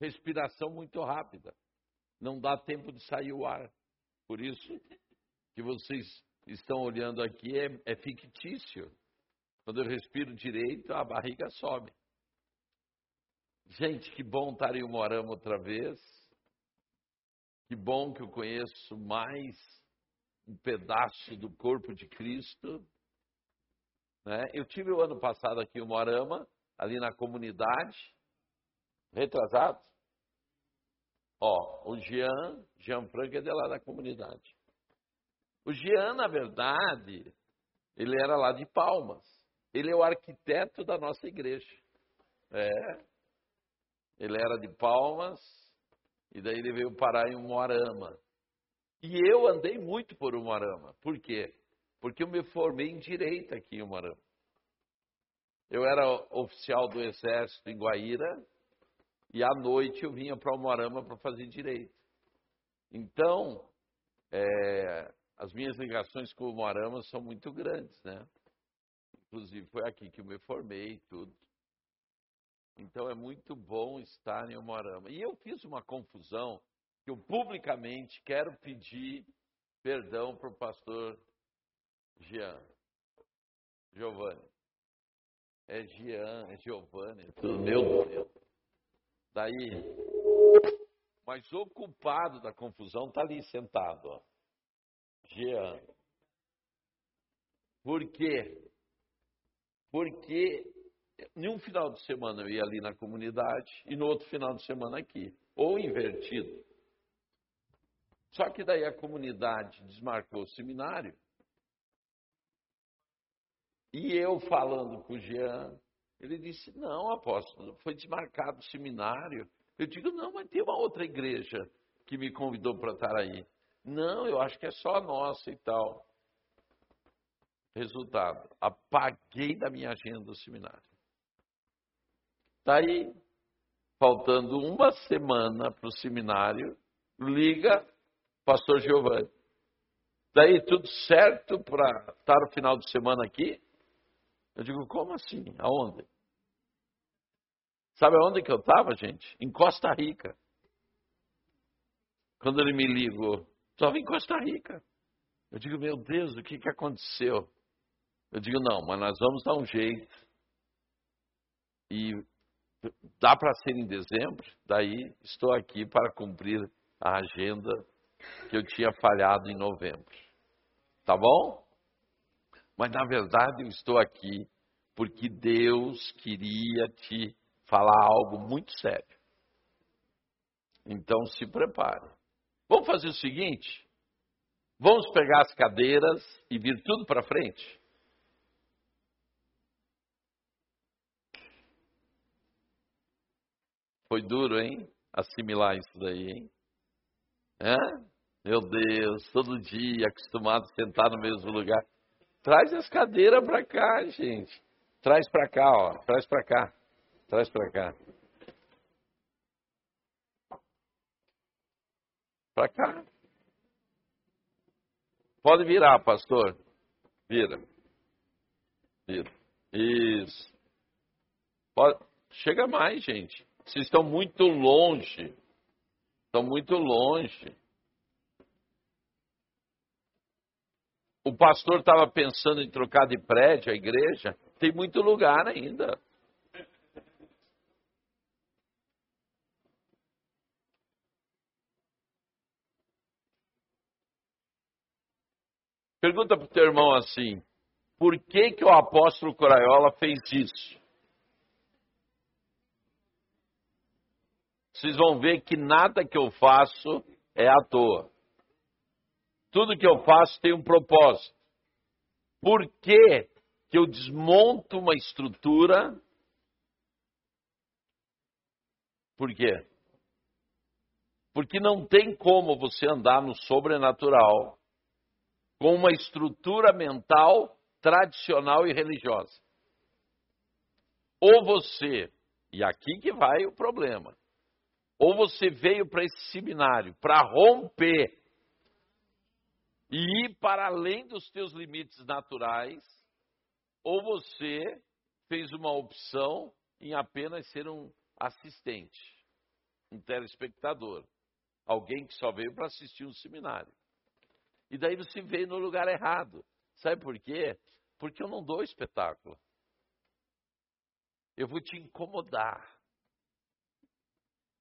respiração muito rápida. Não dá tempo de sair o ar. Por isso que vocês estão olhando aqui é, é fictício. Quando eu respiro direito, a barriga sobe. Gente, que bom estar em Moarama outra vez. Que bom que eu conheço mais um pedaço do corpo de Cristo. Né? Eu tive o ano passado aqui em Moarama, ali na comunidade, retrasado. Ó, o Jean, Jean Franco é de lá da comunidade. O Jean, na verdade, ele era lá de Palmas. Ele é o arquiteto da nossa igreja. É. Ele era de Palmas, e daí ele veio parar em Moarama. E eu andei muito por Moarama. Por quê? Porque eu me formei em direito aqui em Moarama. Eu era oficial do Exército em Guaíra, e à noite eu vinha para Moarama para fazer direito. Então, é, as minhas ligações com o Moarama são muito grandes, né? Inclusive foi aqui que eu me formei e tudo. Então é muito bom estar em Moarama. E eu fiz uma confusão que eu publicamente quero pedir perdão para o pastor Jean. Giovanni. É Jean, é Giovanni. Meu Deus. Daí, mas o culpado da confusão está ali sentado. Jean. Por quê? Porque em um final de semana eu ia ali na comunidade e no outro final de semana aqui, ou invertido. Só que daí a comunidade desmarcou o seminário. E eu falando com o Jean, ele disse: Não, apóstolo, foi desmarcado o seminário. Eu digo: Não, mas tem uma outra igreja que me convidou para estar aí. Não, eu acho que é só a nossa e tal. Resultado: apaguei da minha agenda o seminário. Daí, faltando uma semana para o seminário, liga pastor Giovanni. Daí, tudo certo para estar no final de semana aqui? Eu digo, como assim? Aonde? Sabe aonde que eu estava, gente? Em Costa Rica. Quando ele me ligou, estava em Costa Rica. Eu digo, meu Deus, o que, que aconteceu? Eu digo, não, mas nós vamos dar um jeito. E dá para ser em dezembro, daí estou aqui para cumprir a agenda que eu tinha falhado em novembro. Tá bom? Mas na verdade eu estou aqui porque Deus queria te falar algo muito sério. Então se prepare. Vamos fazer o seguinte: vamos pegar as cadeiras e vir tudo para frente? Foi duro, hein? Assimilar isso daí, hein? É? Meu Deus, todo dia acostumado a sentar no mesmo lugar. Traz as cadeiras para cá, gente. Traz para cá, ó. Traz para cá. Traz para cá. Para cá. Pode virar, pastor. Vira. Vira. Isso. Pode... Chega mais, gente. Vocês estão muito longe. Estão muito longe. O pastor estava pensando em trocar de prédio a igreja. Tem muito lugar ainda. Pergunta para o teu irmão assim: por que, que o apóstolo Coraiola fez isso? vocês vão ver que nada que eu faço é à toa. Tudo que eu faço tem um propósito. Por que, que eu desmonto uma estrutura? Por quê? Porque não tem como você andar no sobrenatural com uma estrutura mental tradicional e religiosa. Ou você, e aqui que vai o problema, ou você veio para esse seminário para romper e ir para além dos teus limites naturais, ou você fez uma opção em apenas ser um assistente. um telespectador, alguém que só veio para assistir um seminário. E daí você veio no lugar errado. Sabe por quê? Porque eu não dou espetáculo. Eu vou te incomodar.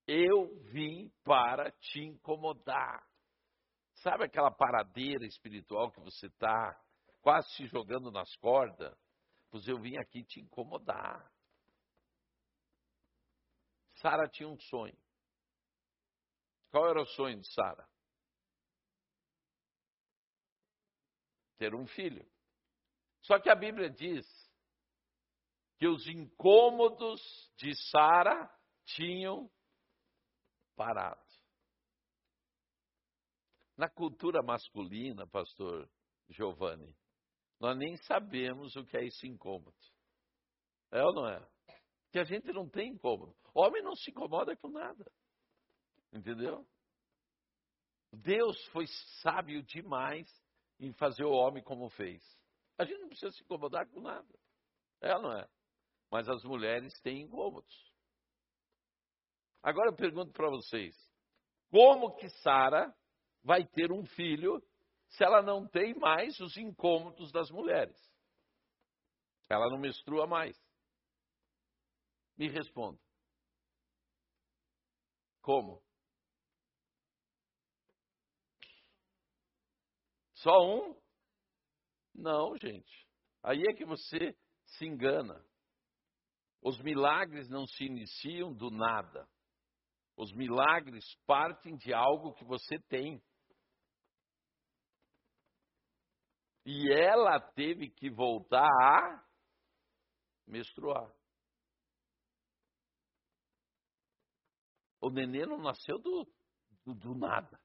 Eu vim para te incomodar. Sabe aquela paradeira espiritual que você está, quase se jogando nas cordas? Pois eu vim aqui te incomodar. Sara tinha um sonho. Qual era o sonho de Sara? Ter um filho. Só que a Bíblia diz que os incômodos de Sara tinham parado. Na cultura masculina, pastor Giovanni, nós nem sabemos o que é esse incômodo. É ou não é? Que a gente não tem incômodo. Homem não se incomoda com nada. Entendeu? Deus foi sábio demais em fazer o homem como fez. A gente não precisa se incomodar com nada. É ou não é? Mas as mulheres têm incômodos. Agora eu pergunto para vocês: como que Sara vai ter um filho se ela não tem mais os incômodos das mulheres? Ela não menstrua mais. Me responda. Como? Só um? Não, gente. Aí é que você se engana. Os milagres não se iniciam do nada. Os milagres partem de algo que você tem. E ela teve que voltar a menstruar. O neném não nasceu do, do, do nada.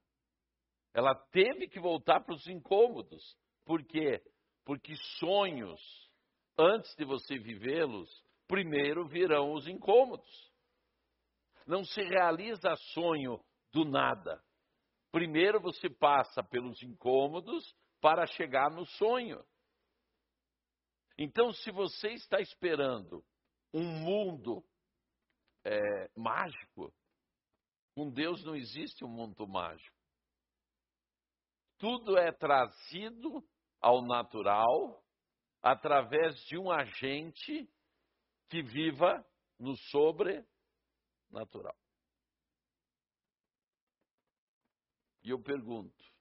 Ela teve que voltar para os incômodos. Por quê? Porque sonhos, antes de você vivê-los, primeiro virão os incômodos. Não se realiza sonho do nada. Primeiro você passa pelos incômodos para chegar no sonho. Então, se você está esperando um mundo é, mágico, com Deus não existe um mundo mágico. Tudo é trazido ao natural através de um agente que viva no sobre natural. E eu pergunto: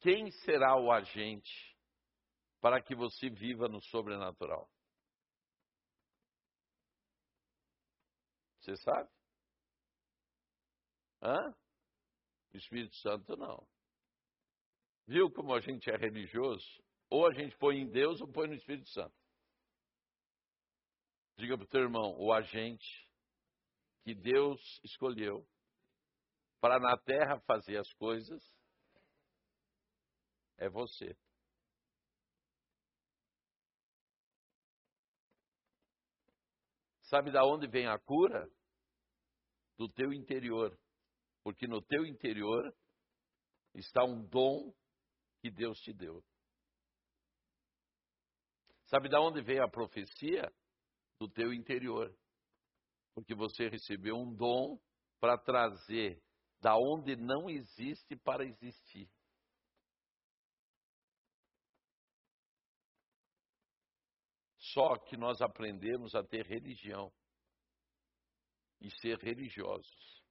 quem será o agente para que você viva no sobrenatural? Você sabe? Hã? O Espírito Santo não. Viu como a gente é religioso? Ou a gente põe em Deus ou põe no Espírito Santo. Diga para o teu irmão, o agente que Deus escolheu para na terra fazer as coisas é você. Sabe da onde vem a cura? Do teu interior. Porque no teu interior está um dom que Deus te deu. Sabe da onde vem a profecia? Do teu interior porque você recebeu um dom para trazer da onde não existe para existir. Só que nós aprendemos a ter religião e ser religiosos.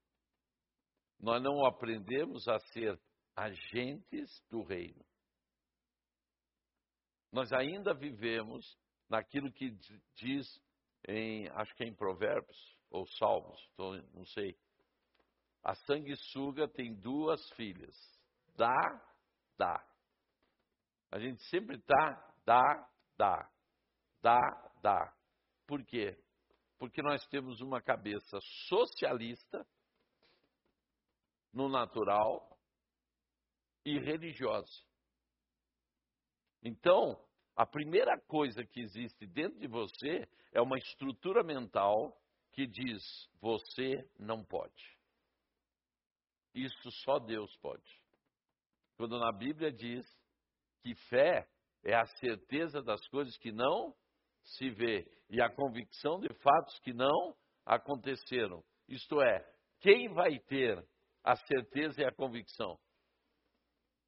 Nós não aprendemos a ser agentes do reino. Nós ainda vivemos naquilo que diz em, acho que é em Provérbios, ou Salmos, não sei. A sanguessuga tem duas filhas. Dá, dá. A gente sempre está dá, dá. Dá, dá. Por quê? Porque nós temos uma cabeça socialista no natural e religiosa. Então, a primeira coisa que existe dentro de você é uma estrutura mental que diz: você não pode. Isso só Deus pode. Quando na Bíblia diz que fé é a certeza das coisas que não se vê e a convicção de fatos que não aconteceram. Isto é, quem vai ter a certeza e a convicção?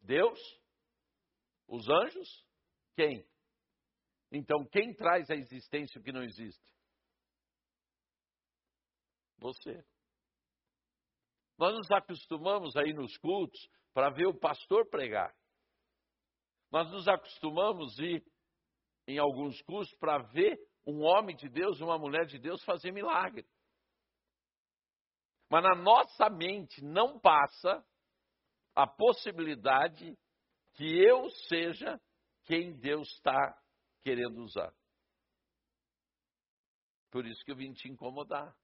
Deus? Os anjos? Quem? Então, quem traz a existência o que não existe? Você. Nós nos acostumamos aí nos cultos para ver o pastor pregar. Nós nos acostumamos ir em alguns cultos para ver um homem de Deus, uma mulher de Deus fazer milagre. Mas na nossa mente não passa a possibilidade que eu seja quem Deus está querendo usar. Por isso que eu vim te incomodar.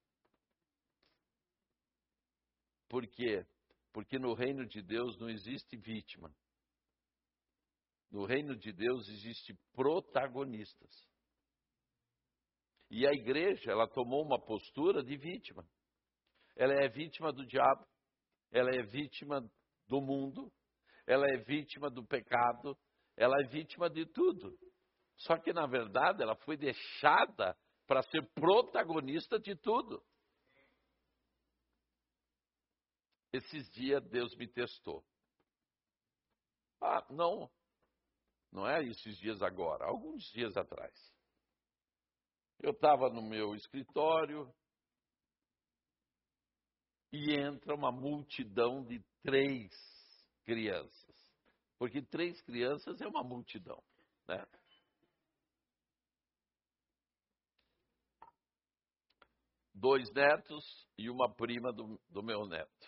Por quê? Porque no reino de Deus não existe vítima. No reino de Deus existe protagonistas. E a igreja, ela tomou uma postura de vítima. Ela é vítima do diabo, ela é vítima do mundo, ela é vítima do pecado, ela é vítima de tudo. Só que, na verdade, ela foi deixada para ser protagonista de tudo. Esses dias Deus me testou. Ah, não, não é esses dias agora, alguns dias atrás. Eu estava no meu escritório e entra uma multidão de três crianças. Porque três crianças é uma multidão, né? dois netos e uma prima do, do meu neto.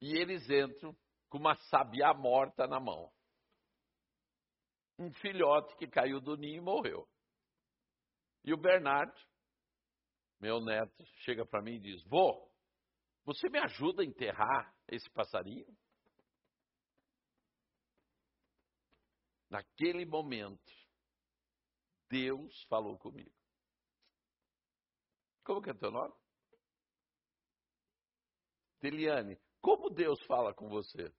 E eles entram com uma sabiá morta na mão. Um filhote que caiu do ninho e morreu. E o Bernardo, meu neto, chega para mim e diz: Vô, você me ajuda a enterrar esse passarinho? Naquele momento, Deus falou comigo. Como que é teu nome? Teliane, como Deus fala com você?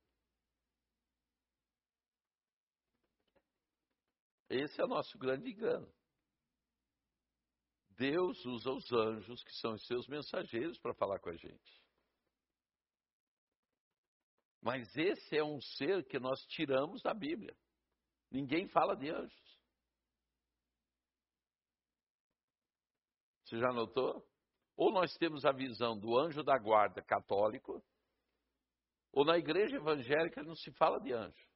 Esse é o nosso grande engano. Deus usa os anjos, que são os seus mensageiros, para falar com a gente. Mas esse é um ser que nós tiramos da Bíblia. Ninguém fala de anjos. Você já notou? Ou nós temos a visão do anjo da guarda católico, ou na igreja evangélica não se fala de anjo.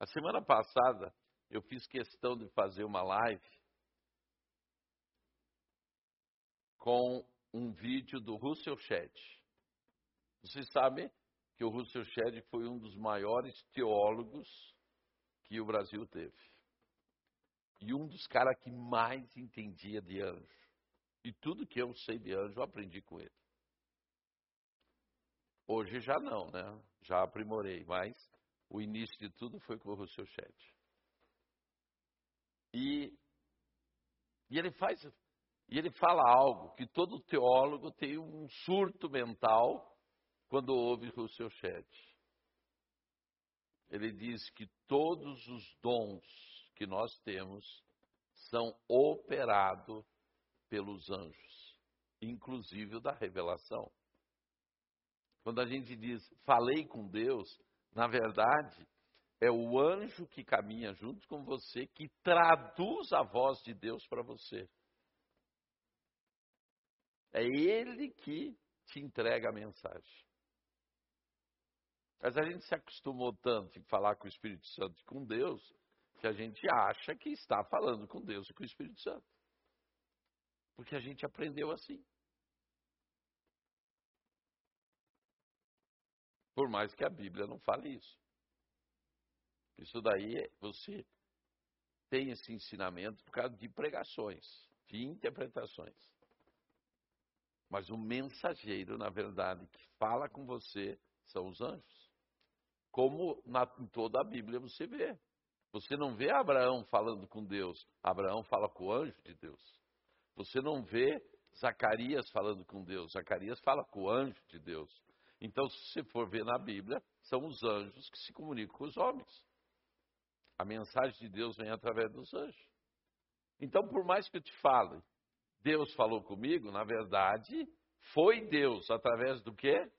A semana passada eu fiz questão de fazer uma live com um vídeo do Russell Shedd. Vocês sabem que o Russell Shedd foi um dos maiores teólogos que o Brasil teve e um dos caras que mais entendia de anjo. E tudo que eu sei de anjo eu aprendi com ele. Hoje já não, né? Já aprimorei, mas o início de tudo foi com o Rousseau Chet. E, e ele faz, e ele fala algo que todo teólogo tem um surto mental quando ouve Rousseau Chet. Ele diz que todos os dons que nós temos são operados pelos anjos, inclusive o da revelação. Quando a gente diz falei com Deus, na verdade, é o anjo que caminha junto com você que traduz a voz de Deus para você. É ele que te entrega a mensagem. Mas a gente se acostumou tanto em falar com o Espírito Santo e com Deus, que a gente acha que está falando com Deus e com o Espírito Santo. Porque a gente aprendeu assim. Por mais que a Bíblia não fale isso. Isso daí você tem esse ensinamento por causa de pregações, de interpretações. Mas o mensageiro, na verdade, que fala com você são os anjos. Como na, em toda a Bíblia você vê. Você não vê Abraão falando com Deus, Abraão fala com o anjo de Deus. Você não vê Zacarias falando com Deus, Zacarias fala com o anjo de Deus. Então, se você for ver na Bíblia, são os anjos que se comunicam com os homens. A mensagem de Deus vem através dos anjos. Então, por mais que eu te fale, Deus falou comigo, na verdade, foi Deus através do quê?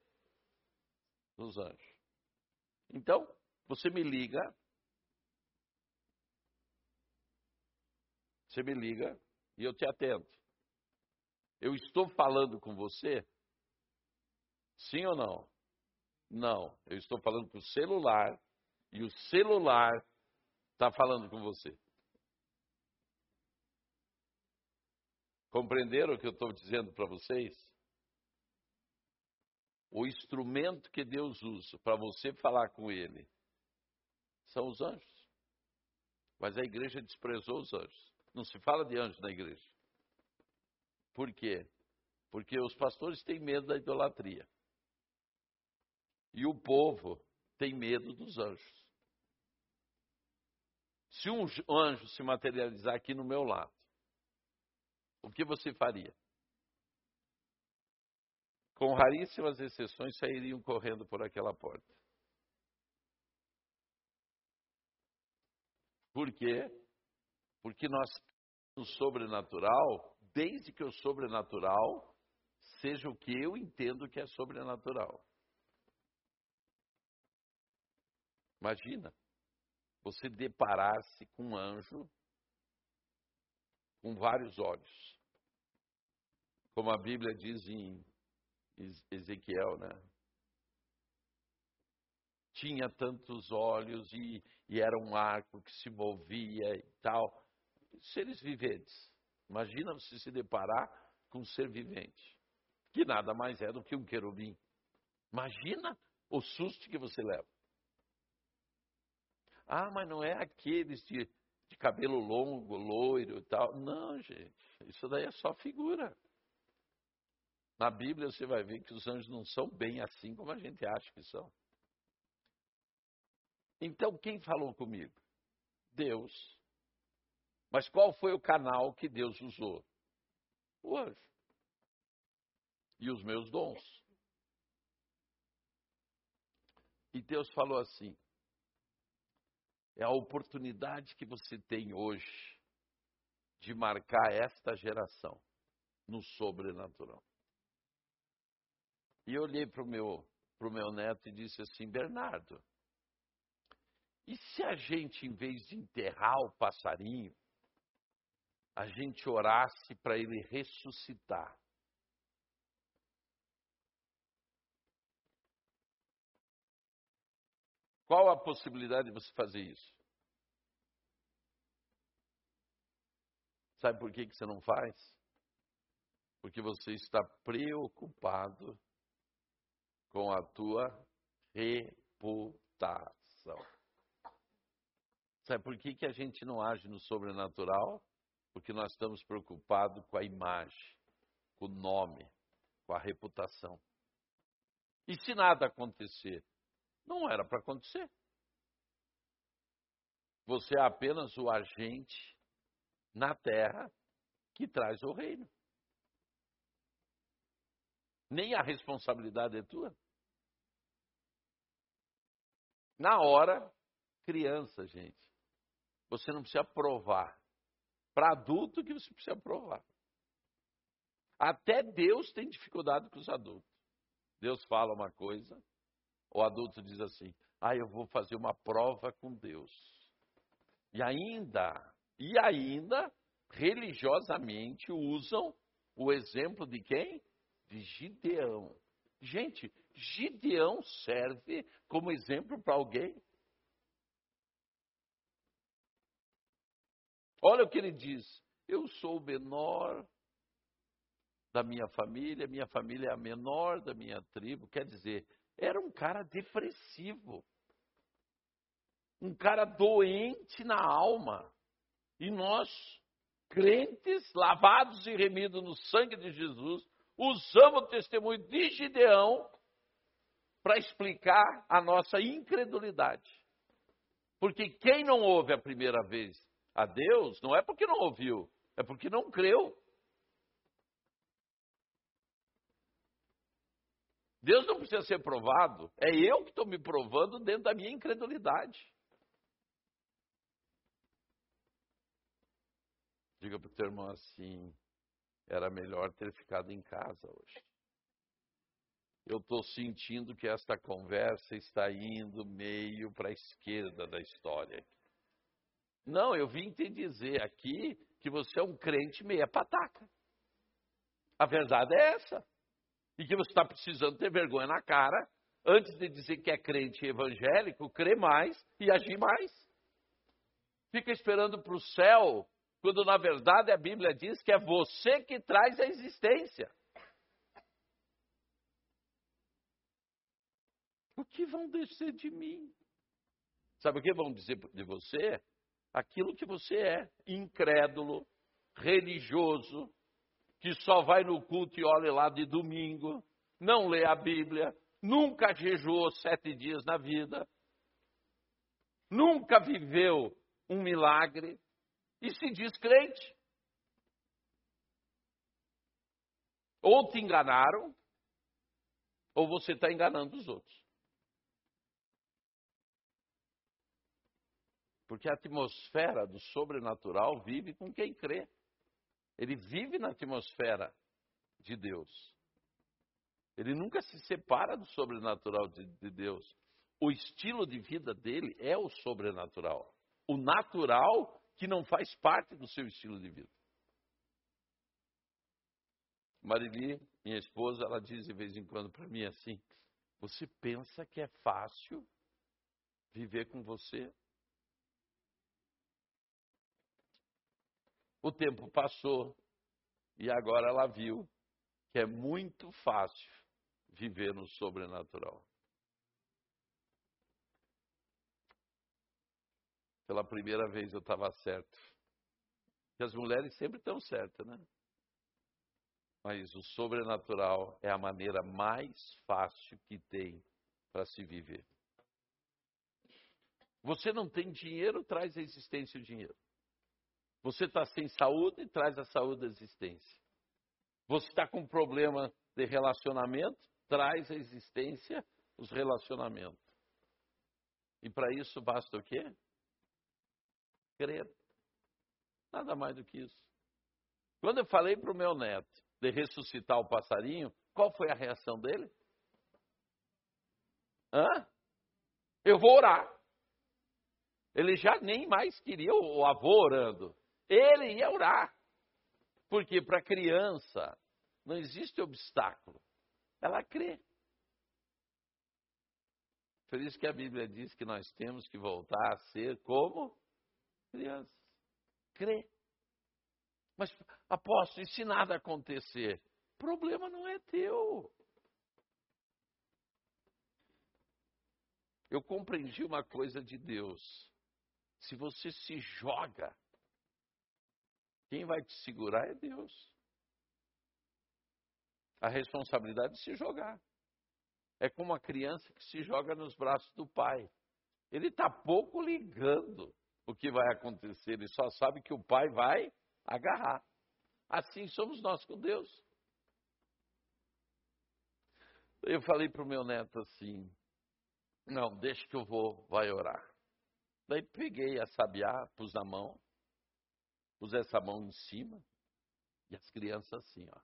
Dos anjos. Então, você me liga. Você me liga e eu te atendo. Eu estou falando com você? Sim ou não? Não. Eu estou falando com o celular e o celular está falando com você. Compreenderam o que eu estou dizendo para vocês? O instrumento que Deus usa para você falar com Ele são os anjos. Mas a igreja desprezou os anjos. Não se fala de anjos na igreja. Por quê? Porque os pastores têm medo da idolatria. E o povo tem medo dos anjos. Se um anjo se materializar aqui no meu lado, o que você faria? Com raríssimas exceções, sairiam correndo por aquela porta. Por quê? Porque nós, no sobrenatural, desde que o sobrenatural seja o que eu entendo que é sobrenatural. Imagina você deparar-se com um anjo com vários olhos. Como a Bíblia diz em Ezequiel, né? Tinha tantos olhos e, e era um arco que se movia e tal. Seres viventes. Imagina você se deparar com um ser vivente, que nada mais é do que um querubim. Imagina o susto que você leva. Ah, mas não é aqueles de, de cabelo longo, loiro e tal. Não, gente. Isso daí é só figura. Na Bíblia você vai ver que os anjos não são bem assim como a gente acha que são. Então, quem falou comigo? Deus. Mas qual foi o canal que Deus usou? O anjo. E os meus dons. E Deus falou assim: é a oportunidade que você tem hoje de marcar esta geração no sobrenatural. E eu olhei para o meu, meu neto e disse assim: Bernardo, e se a gente, em vez de enterrar o passarinho, a gente orasse para ele ressuscitar? Qual a possibilidade de você fazer isso? Sabe por que, que você não faz? Porque você está preocupado com a tua reputação. Sabe por que, que a gente não age no sobrenatural? Porque nós estamos preocupados com a imagem, com o nome, com a reputação. E se nada acontecer? Não era para acontecer. Você é apenas o agente na terra que traz o reino. Nem a responsabilidade é tua. Na hora, criança, gente, você não precisa provar. Para adulto que você precisa provar. Até Deus tem dificuldade com os adultos. Deus fala uma coisa, o adulto diz assim: ah, eu vou fazer uma prova com Deus. E ainda, e ainda, religiosamente usam o exemplo de quem? De Gideão. Gente, Gideão serve como exemplo para alguém? Olha o que ele diz: Eu sou o menor da minha família, minha família é a menor da minha tribo. Quer dizer, era um cara depressivo. Um cara doente na alma. E nós, crentes, lavados e remidos no sangue de Jesus, usamos o testemunho de Gideão para explicar a nossa incredulidade. Porque quem não ouve a primeira vez a Deus, não é porque não ouviu, é porque não creu. Deus não precisa ser provado, é eu que estou me provando dentro da minha incredulidade. Diga para o teu irmão assim: era melhor ter ficado em casa hoje. Eu estou sentindo que esta conversa está indo meio para a esquerda da história. Não, eu vim te dizer aqui que você é um crente meia pataca. A verdade é essa. E que você está precisando ter vergonha na cara antes de dizer que é crente evangélico, crer mais e agir mais. Fica esperando para o céu, quando na verdade a Bíblia diz que é você que traz a existência. O que vão dizer de mim? Sabe o que vão dizer de você? Aquilo que você é: incrédulo, religioso, que só vai no culto e olha lá de domingo, não lê a Bíblia, nunca jejuou sete dias na vida, nunca viveu um milagre e se diz crente. Ou te enganaram, ou você está enganando os outros. Porque a atmosfera do sobrenatural vive com quem crê. Ele vive na atmosfera de Deus. Ele nunca se separa do sobrenatural de, de Deus. O estilo de vida dele é o sobrenatural. O natural que não faz parte do seu estilo de vida. Marili, minha esposa, ela diz de vez em quando para mim assim: Você pensa que é fácil viver com você? O tempo passou e agora ela viu que é muito fácil viver no sobrenatural. Pela primeira vez eu estava certo. Que as mulheres sempre estão certas, né? Mas o sobrenatural é a maneira mais fácil que tem para se viver. Você não tem dinheiro, traz a existência o dinheiro. Você está sem saúde, traz a saúde à existência. Você está com problema de relacionamento, traz à existência os relacionamentos. E para isso basta o quê? Crer. Nada mais do que isso. Quando eu falei para o meu neto de ressuscitar o passarinho, qual foi a reação dele? Hã? Eu vou orar. Ele já nem mais queria o avô orando. Ele ia orar. Porque para a criança não existe obstáculo. Ela crê. Por isso que a Bíblia diz que nós temos que voltar a ser como crianças. Crê. Mas, apóstolo, e se nada acontecer? O problema não é teu. Eu compreendi uma coisa de Deus. Se você se joga quem vai te segurar é Deus. A responsabilidade de se jogar. É como a criança que se joga nos braços do pai. Ele está pouco ligando o que vai acontecer, ele só sabe que o pai vai agarrar. Assim somos nós com Deus. Eu falei para o meu neto assim: não, deixa que eu vou, vai orar. Daí peguei a sabiá, pus na mão, pus essa mão em cima e as crianças assim, ó.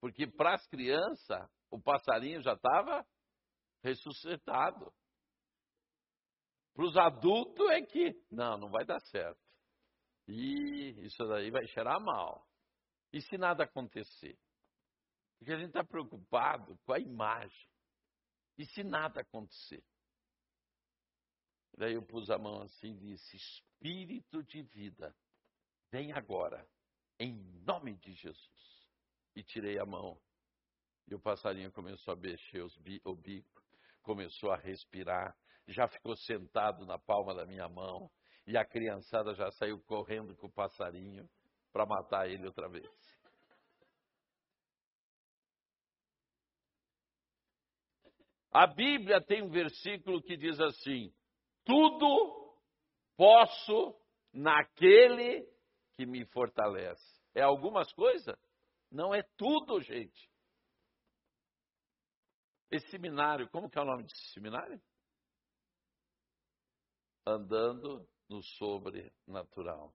Porque para as crianças, o passarinho já estava ressuscitado. Para os adultos é que, não, não vai dar certo. E isso daí vai cheirar mal. E se nada acontecer? Porque a gente está preocupado com a imagem. E se nada acontecer? Daí eu pus a mão assim e disse: Espírito de vida, vem agora, em nome de Jesus. E tirei a mão. E o passarinho começou a mexer o bico, começou a respirar, já ficou sentado na palma da minha mão. E a criançada já saiu correndo com o passarinho para matar ele outra vez. A Bíblia tem um versículo que diz assim: tudo posso naquele que me fortalece. É algumas coisas? Não é tudo, gente. Esse seminário, como que é o nome desse seminário? Andando no sobrenatural.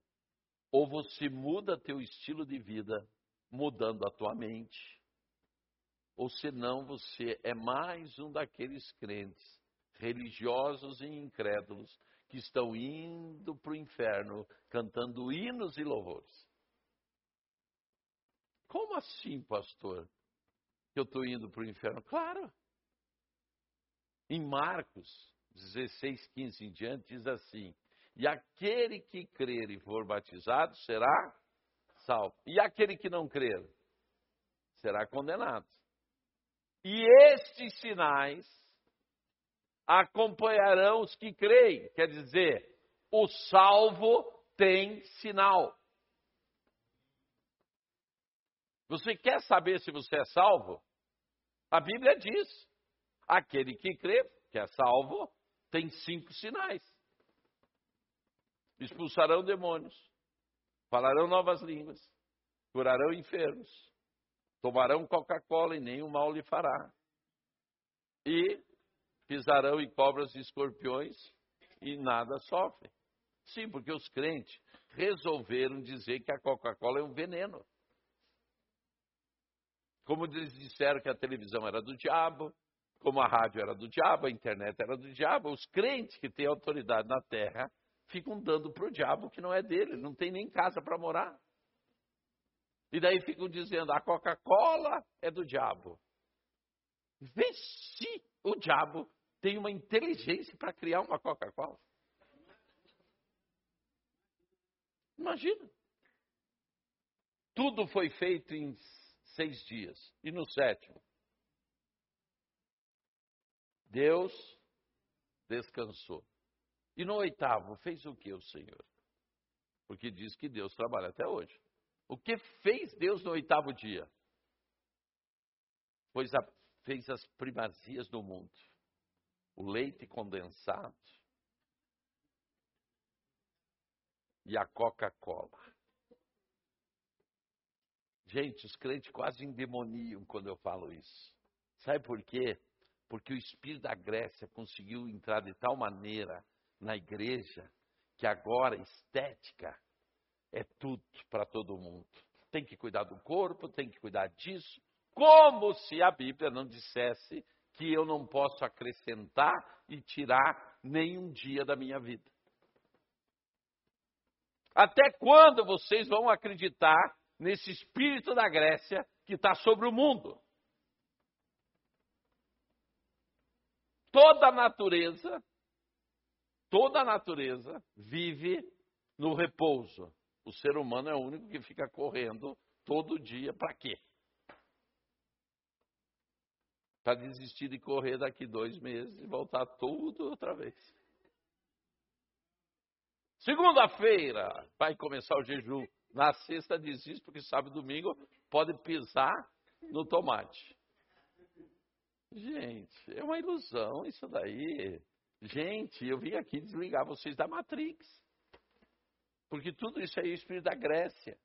Ou você muda teu estilo de vida, mudando a tua mente, ou senão você é mais um daqueles crentes religiosos e incrédulos que estão indo para o inferno cantando hinos e louvores. Como assim, pastor? Que eu estou indo para o inferno? Claro. Em Marcos 16, 15 em diante, diz assim: E aquele que crer e for batizado será salvo. E aquele que não crer será condenado. E estes sinais acompanharão os que creem. Quer dizer, o salvo tem sinal. Você quer saber se você é salvo? A Bíblia diz: aquele que crê, que é salvo, tem cinco sinais: expulsarão demônios, falarão novas línguas, curarão enfermos, tomarão Coca-Cola e nenhum mal lhe fará. E pisarão em cobras e escorpiões e nada sofrem. Sim, porque os crentes resolveram dizer que a Coca-Cola é um veneno. Como eles disseram que a televisão era do diabo, como a rádio era do diabo, a internet era do diabo, os crentes que têm autoridade na terra ficam dando para o diabo que não é dele, não tem nem casa para morar. E daí ficam dizendo, a Coca-Cola é do diabo. Vê se o diabo tem uma inteligência para criar uma Coca-Cola. Imagina. Tudo foi feito em seis dias. E no sétimo? Deus descansou. E no oitavo, fez o que o Senhor? Porque diz que Deus trabalha até hoje. O que fez Deus no oitavo dia? Pois a, fez as primazias do mundo. O leite condensado e a Coca-Cola. Gente, os crentes quase endemoniam quando eu falo isso. Sabe por quê? Porque o espírito da Grécia conseguiu entrar de tal maneira na igreja que agora estética é tudo para todo mundo. Tem que cuidar do corpo, tem que cuidar disso, como se a Bíblia não dissesse que eu não posso acrescentar e tirar nenhum dia da minha vida. Até quando vocês vão acreditar nesse espírito da Grécia que está sobre o mundo? Toda a natureza, toda a natureza vive no repouso. O ser humano é o único que fica correndo todo dia. Para quê? Para desistir de correr daqui dois meses e voltar tudo outra vez. Segunda-feira vai começar o jejum. Na sexta desiste, porque sábado e domingo pode pisar no tomate. Gente, é uma ilusão isso daí. Gente, eu vim aqui desligar vocês da Matrix. Porque tudo isso aí é espírito da Grécia.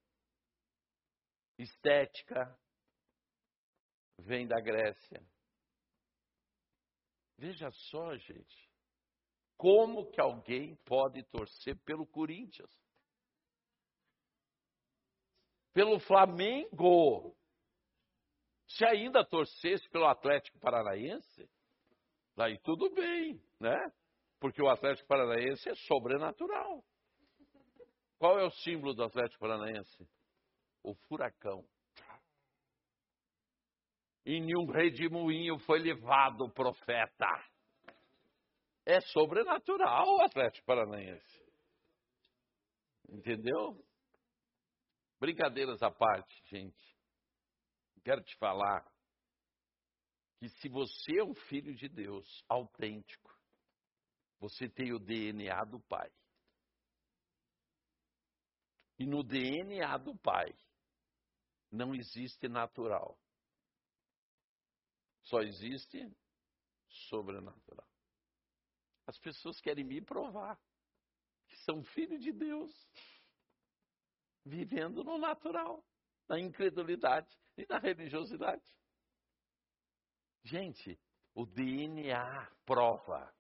Estética vem da Grécia. Veja só, gente, como que alguém pode torcer pelo Corinthians? Pelo Flamengo. Se ainda torcesse pelo Atlético Paranaense, daí tudo bem, né? Porque o Atlético Paranaense é sobrenatural. Qual é o símbolo do Atlético Paranaense? O furacão. Em nenhum redemoinho foi levado o profeta. É sobrenatural o Atlético Paranaense. Entendeu? Brincadeiras à parte, gente. Quero te falar que se você é um filho de Deus autêntico, você tem o DNA do Pai. E no DNA do Pai não existe natural. Só existe sobrenatural. As pessoas querem me provar que são filhos de Deus, vivendo no natural, na incredulidade e na religiosidade. Gente, o DNA prova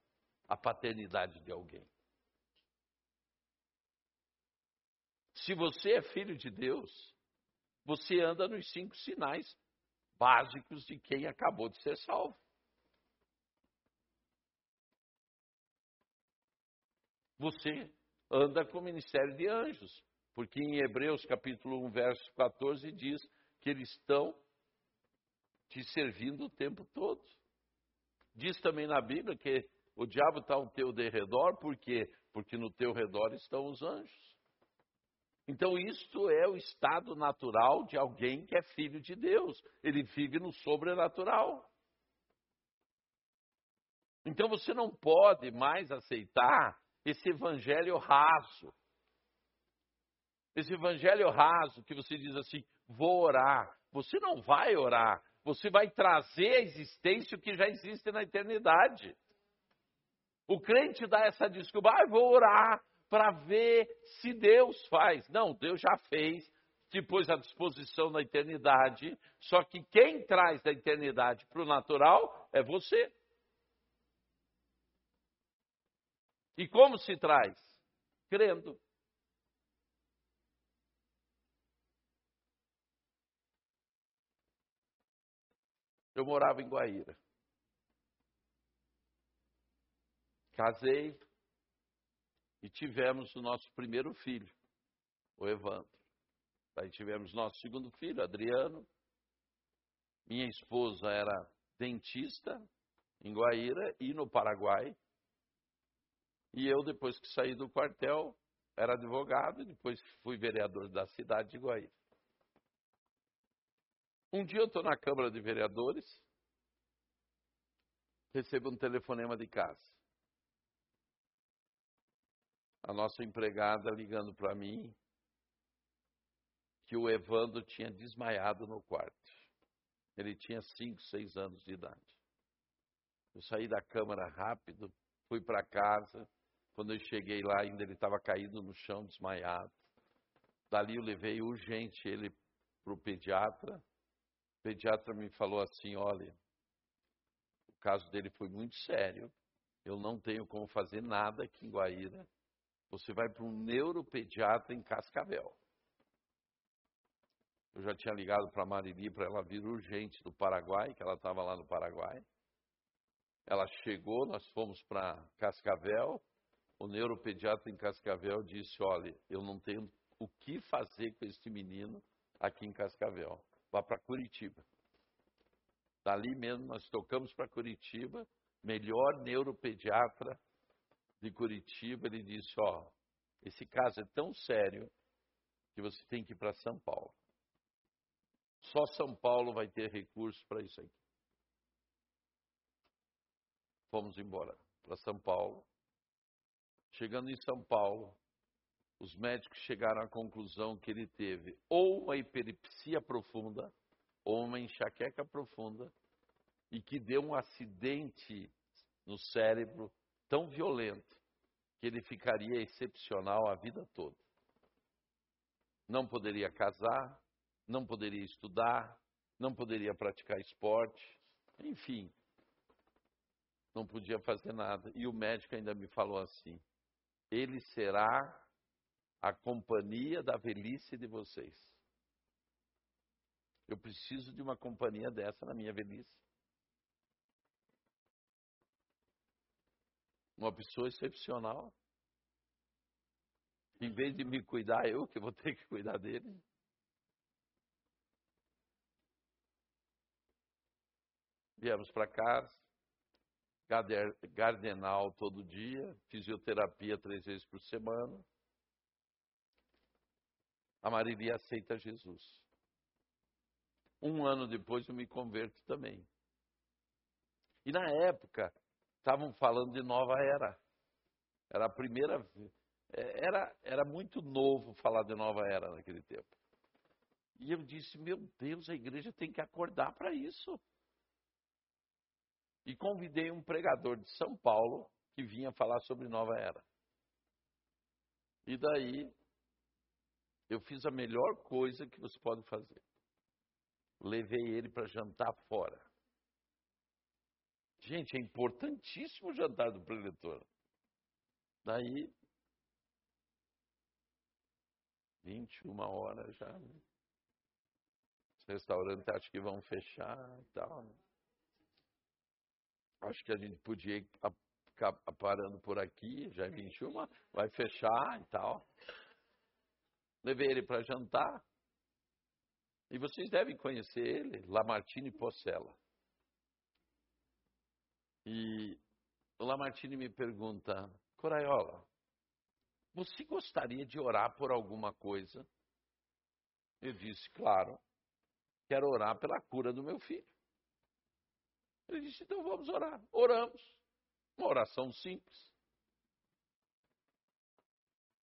a paternidade de alguém. Se você é filho de Deus, você anda nos cinco sinais básicos de quem acabou de ser salvo. Você anda com o ministério de anjos, porque em Hebreus capítulo 1, verso 14 diz que eles estão te servindo o tempo todo. Diz também na Bíblia que o diabo está ao teu derredor, por quê? Porque no teu redor estão os anjos. Então, isto é o estado natural de alguém que é filho de Deus. Ele vive no sobrenatural. Então, você não pode mais aceitar esse evangelho raso. Esse evangelho raso que você diz assim: vou orar. Você não vai orar. Você vai trazer à existência o que já existe na eternidade. O crente dá essa desculpa, ah, vou orar para ver se Deus faz. Não, Deus já fez, te pôs à disposição da eternidade, só que quem traz da eternidade para o natural é você. E como se traz? Crendo. Eu morava em Guaíra. Casei e tivemos o nosso primeiro filho, o Evandro. Aí tivemos nosso segundo filho, Adriano. Minha esposa era dentista em Guaíra e no Paraguai. E eu, depois que saí do quartel, era advogado e depois fui vereador da cidade de Guaíra. Um dia eu estou na Câmara de Vereadores, recebo um telefonema de casa. A nossa empregada ligando para mim que o Evandro tinha desmaiado no quarto. Ele tinha 5, 6 anos de idade. Eu saí da Câmara rápido, fui para casa. Quando eu cheguei lá, ainda ele estava caído no chão, desmaiado. Dali eu levei urgente ele para o pediatra. O pediatra me falou assim: olha, o caso dele foi muito sério, eu não tenho como fazer nada aqui em Guaíra. Você vai para um neuropediatra em Cascavel. Eu já tinha ligado para a Marili para ela vir urgente do Paraguai, que ela estava lá no Paraguai. Ela chegou, nós fomos para Cascavel. O neuropediatra em Cascavel disse: Olha, eu não tenho o que fazer com este menino aqui em Cascavel vá para Curitiba. Dali mesmo nós tocamos para Curitiba, melhor neuropediatra de Curitiba, ele disse, ó, esse caso é tão sério que você tem que ir para São Paulo. Só São Paulo vai ter recursos para isso aqui. Fomos embora para São Paulo. Chegando em São Paulo, os médicos chegaram à conclusão que ele teve ou uma hiperipsia profunda, ou uma enxaqueca profunda, e que deu um acidente no cérebro tão violento que ele ficaria excepcional a vida toda. Não poderia casar, não poderia estudar, não poderia praticar esporte, enfim, não podia fazer nada. E o médico ainda me falou assim: ele será a companhia da velhice de vocês. Eu preciso de uma companhia dessa na minha velhice. Uma pessoa excepcional. Em vez de me cuidar, eu que vou ter que cuidar dele. Viemos para casa, gardenal todo dia, fisioterapia três vezes por semana a Marilia aceita Jesus. Um ano depois eu me converto também. E na época, estavam falando de nova era. Era a primeira. É, era, era muito novo falar de nova era naquele tempo. E eu disse: Meu Deus, a igreja tem que acordar para isso. E convidei um pregador de São Paulo que vinha falar sobre nova era. E daí eu fiz a melhor coisa que você pode fazer. Levei ele para jantar fora. Gente, é importantíssimo o jantar do preletor. Daí, 21 horas já. Né? Os restaurantes acho que vão fechar e tal. Né? Acho que a gente podia ir parando por aqui, já é 21, vai fechar e tal. Levei ele para jantar. E vocês devem conhecer ele, Lamartine Pocella. E o Lamartine me pergunta, Coraiola, você gostaria de orar por alguma coisa? Eu disse, claro, quero orar pela cura do meu filho. Ele disse, então vamos orar. Oramos. Uma oração simples.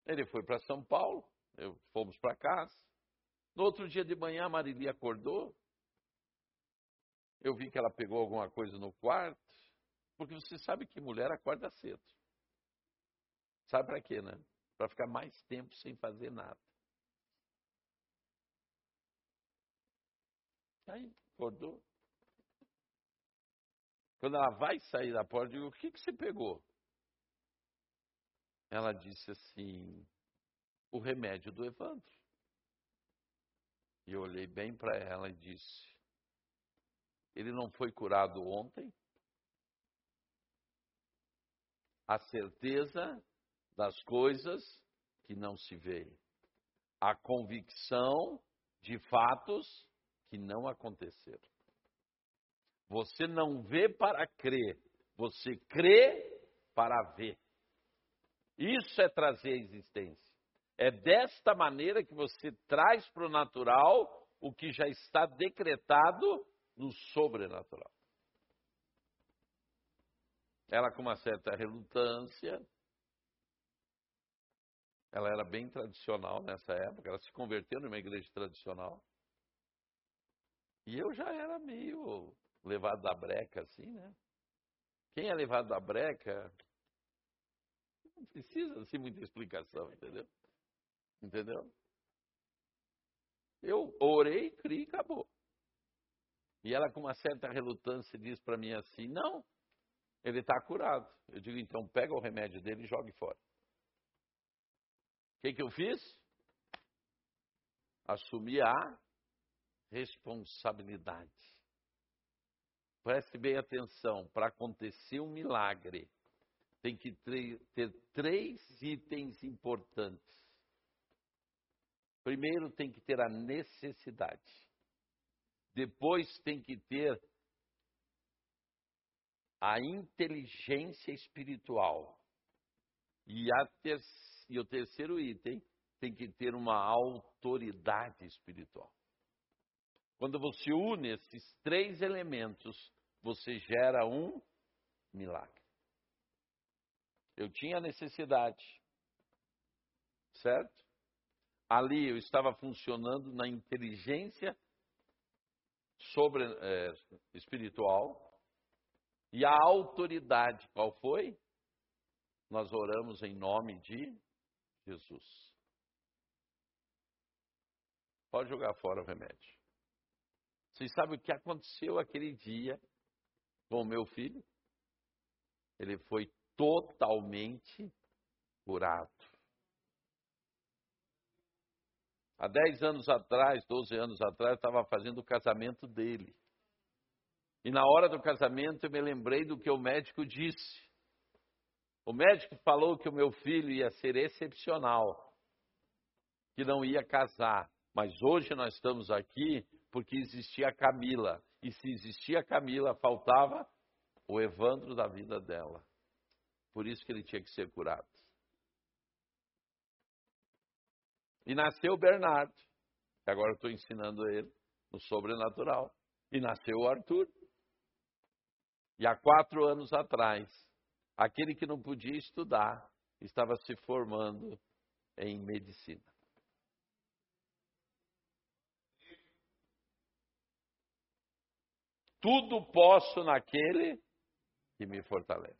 Ele foi para São Paulo, eu, fomos para casa. No outro dia de manhã, a Marili acordou. Eu vi que ela pegou alguma coisa no quarto. Porque você sabe que mulher acorda cedo. Sabe para quê, né? Para ficar mais tempo sem fazer nada. Aí, acordou. Quando ela vai sair da porta, eu digo: O que, que você pegou? Ela disse assim: O remédio do Evandro. E eu olhei bem para ela e disse: Ele não foi curado ontem? A certeza das coisas que não se vê. A convicção de fatos que não aconteceram. Você não vê para crer, você crê para ver. Isso é trazer a existência. É desta maneira que você traz para o natural o que já está decretado no sobrenatural. Ela, com uma certa relutância, ela era bem tradicional nessa época, ela se converteu numa igreja tradicional. E eu já era meio levado da breca, assim, né? Quem é levado da breca não precisa assim muita explicação, entendeu? Entendeu? Eu orei, criei e acabou. E ela, com uma certa relutância, diz para mim assim: Não, ele está curado. Eu digo: Então pega o remédio dele e jogue fora. O que, que eu fiz? Assumi a responsabilidade. Preste bem atenção: para acontecer um milagre, tem que ter três itens importantes. Primeiro, tem que ter a necessidade. Depois, tem que ter a inteligência espiritual. E, ter, e o terceiro item, tem que ter uma autoridade espiritual. Quando você une esses três elementos, você gera um milagre. Eu tinha necessidade, certo? Ali eu estava funcionando na inteligência sobre é, espiritual e a autoridade qual foi? Nós oramos em nome de Jesus. Pode jogar fora o remédio. Vocês sabem o que aconteceu aquele dia com o meu filho? Ele foi totalmente curado. Há 10 anos atrás, 12 anos atrás, eu estava fazendo o casamento dele. E na hora do casamento eu me lembrei do que o médico disse. O médico falou que o meu filho ia ser excepcional, que não ia casar. Mas hoje nós estamos aqui porque existia a Camila. E se existia a Camila, faltava o Evandro da vida dela. Por isso que ele tinha que ser curado. E nasceu o Bernardo, agora eu estou ensinando ele no sobrenatural. E nasceu o Arthur. E há quatro anos atrás, aquele que não podia estudar estava se formando em medicina. Tudo posso naquele que me fortalece.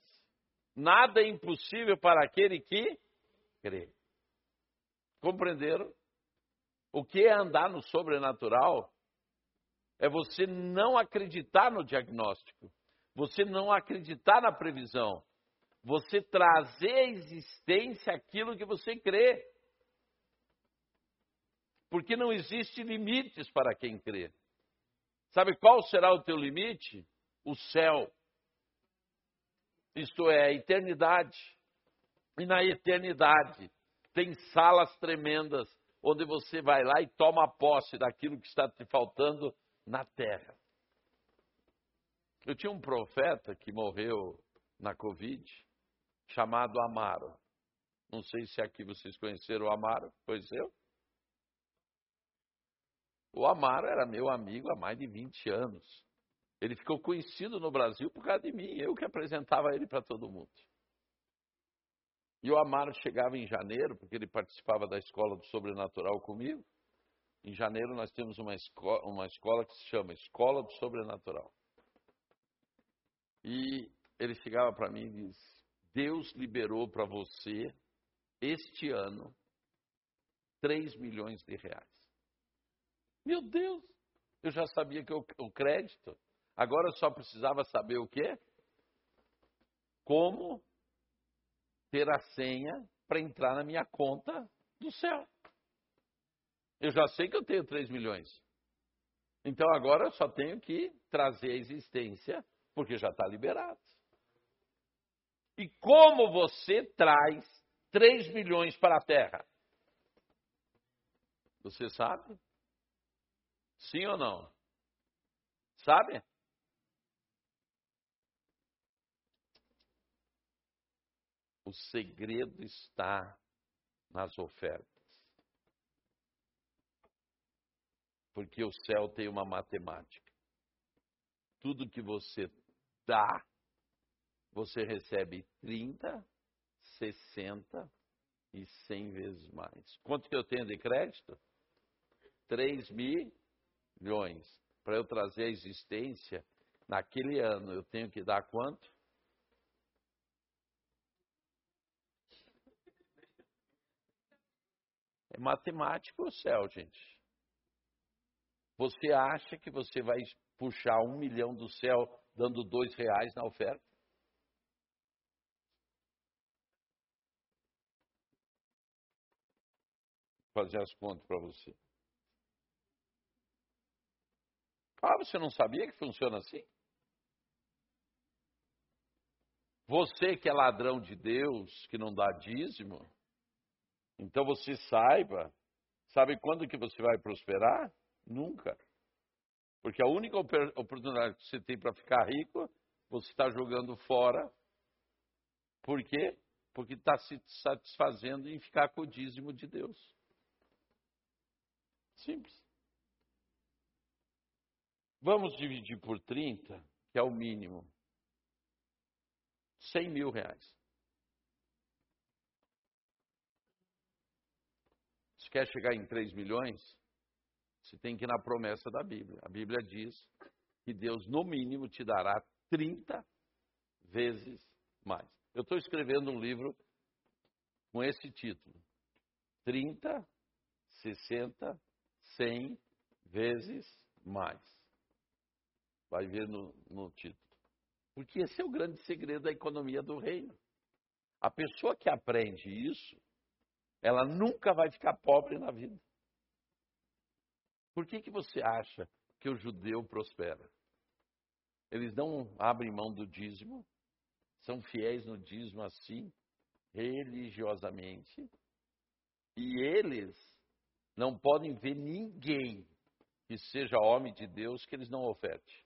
Nada é impossível para aquele que crê. Compreenderam? O que é andar no sobrenatural? É você não acreditar no diagnóstico, você não acreditar na previsão, você trazer à existência aquilo que você crê. Porque não existe limites para quem crê. Sabe qual será o teu limite? O céu. Isto é, a eternidade. E na eternidade tem salas tremendas onde você vai lá e toma posse daquilo que está te faltando na terra. Eu tinha um profeta que morreu na Covid, chamado Amaro. Não sei se aqui vocês conheceram o Amaro, pois eu. O Amaro era meu amigo há mais de 20 anos. Ele ficou conhecido no Brasil por causa de mim, eu que apresentava ele para todo mundo. E o Amaro chegava em janeiro, porque ele participava da escola do sobrenatural comigo. Em janeiro nós temos uma uma escola que se chama Escola do Sobrenatural. E ele chegava para mim e disse: Deus liberou para você este ano 3 milhões de reais. Meu Deus, eu já sabia que o, o crédito, agora eu só precisava saber o quê? Como ter a senha para entrar na minha conta do céu. Eu já sei que eu tenho 3 milhões. Então agora eu só tenho que trazer a existência, porque já está liberado. E como você traz 3 milhões para a terra? Você sabe? Sim ou não? Sabe? O segredo está nas ofertas. Porque o céu tem uma matemática. Tudo que você dá, você recebe 30, 60 e 100 vezes mais. Quanto que eu tenho de crédito? 3 milhões. Para eu trazer a existência, naquele ano eu tenho que dar quanto? É matemático o céu, gente. Você acha que você vai puxar um milhão do céu dando dois reais na oferta? fazer as contas para você. Ah, você não sabia que funciona assim? Você que é ladrão de Deus, que não dá dízimo, então você saiba, sabe quando que você vai prosperar? Nunca. Porque a única oportunidade que você tem para ficar rico, você está jogando fora. Por quê? Porque está se satisfazendo em ficar com o dízimo de Deus. Simples. Vamos dividir por 30, que é o mínimo. 100 mil reais. Se quer chegar em 3 milhões, você tem que ir na promessa da Bíblia. A Bíblia diz que Deus, no mínimo, te dará 30 vezes mais. Eu estou escrevendo um livro com esse título: 30, 60, cem vezes mais. Vai ver no, no título. Porque esse é o grande segredo da economia do reino. A pessoa que aprende isso, ela nunca vai ficar pobre na vida. Por que, que você acha que o judeu prospera? Eles não abrem mão do dízimo, são fiéis no dízimo assim, religiosamente, e eles não podem ver ninguém que seja homem de Deus que eles não oferte.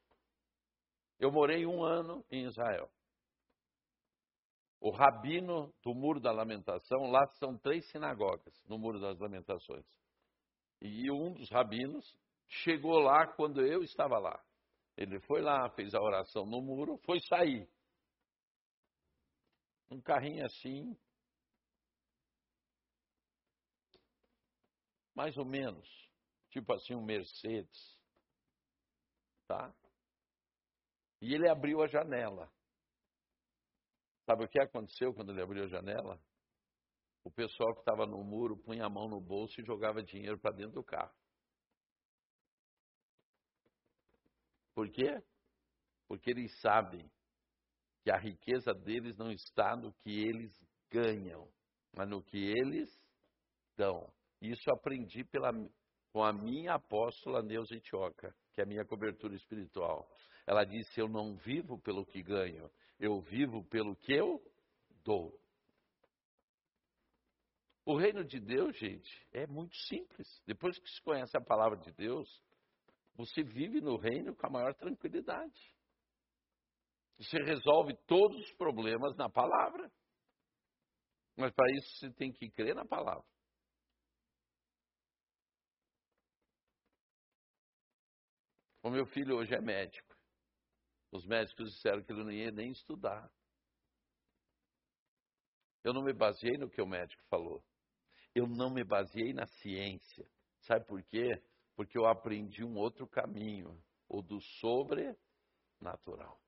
Eu morei um ano em Israel. O rabino do Muro da Lamentação, lá são três sinagogas no Muro das Lamentações. E um dos rabinos chegou lá quando eu estava lá. Ele foi lá, fez a oração no muro, foi sair. Um carrinho assim, mais ou menos, tipo assim, um Mercedes, tá? E ele abriu a janela. Sabe o que aconteceu quando ele abriu a janela? O pessoal que estava no muro punha a mão no bolso e jogava dinheiro para dentro do carro. Por quê? Porque eles sabem que a riqueza deles não está no que eles ganham, mas no que eles dão. Isso aprendi pela, com a minha apóstola Neuza Itioca, que é a minha cobertura espiritual. Ela disse: Eu não vivo pelo que ganho, eu vivo pelo que eu dou. O reino de Deus, gente, é muito simples. Depois que se conhece a palavra de Deus, você vive no reino com a maior tranquilidade. Você resolve todos os problemas na palavra. Mas para isso você tem que crer na palavra. O meu filho hoje é médico. Os médicos disseram que ele não ia nem estudar. Eu não me baseei no que o médico falou. Eu não me baseei na ciência. Sabe por quê? Porque eu aprendi um outro caminho, o do sobrenatural.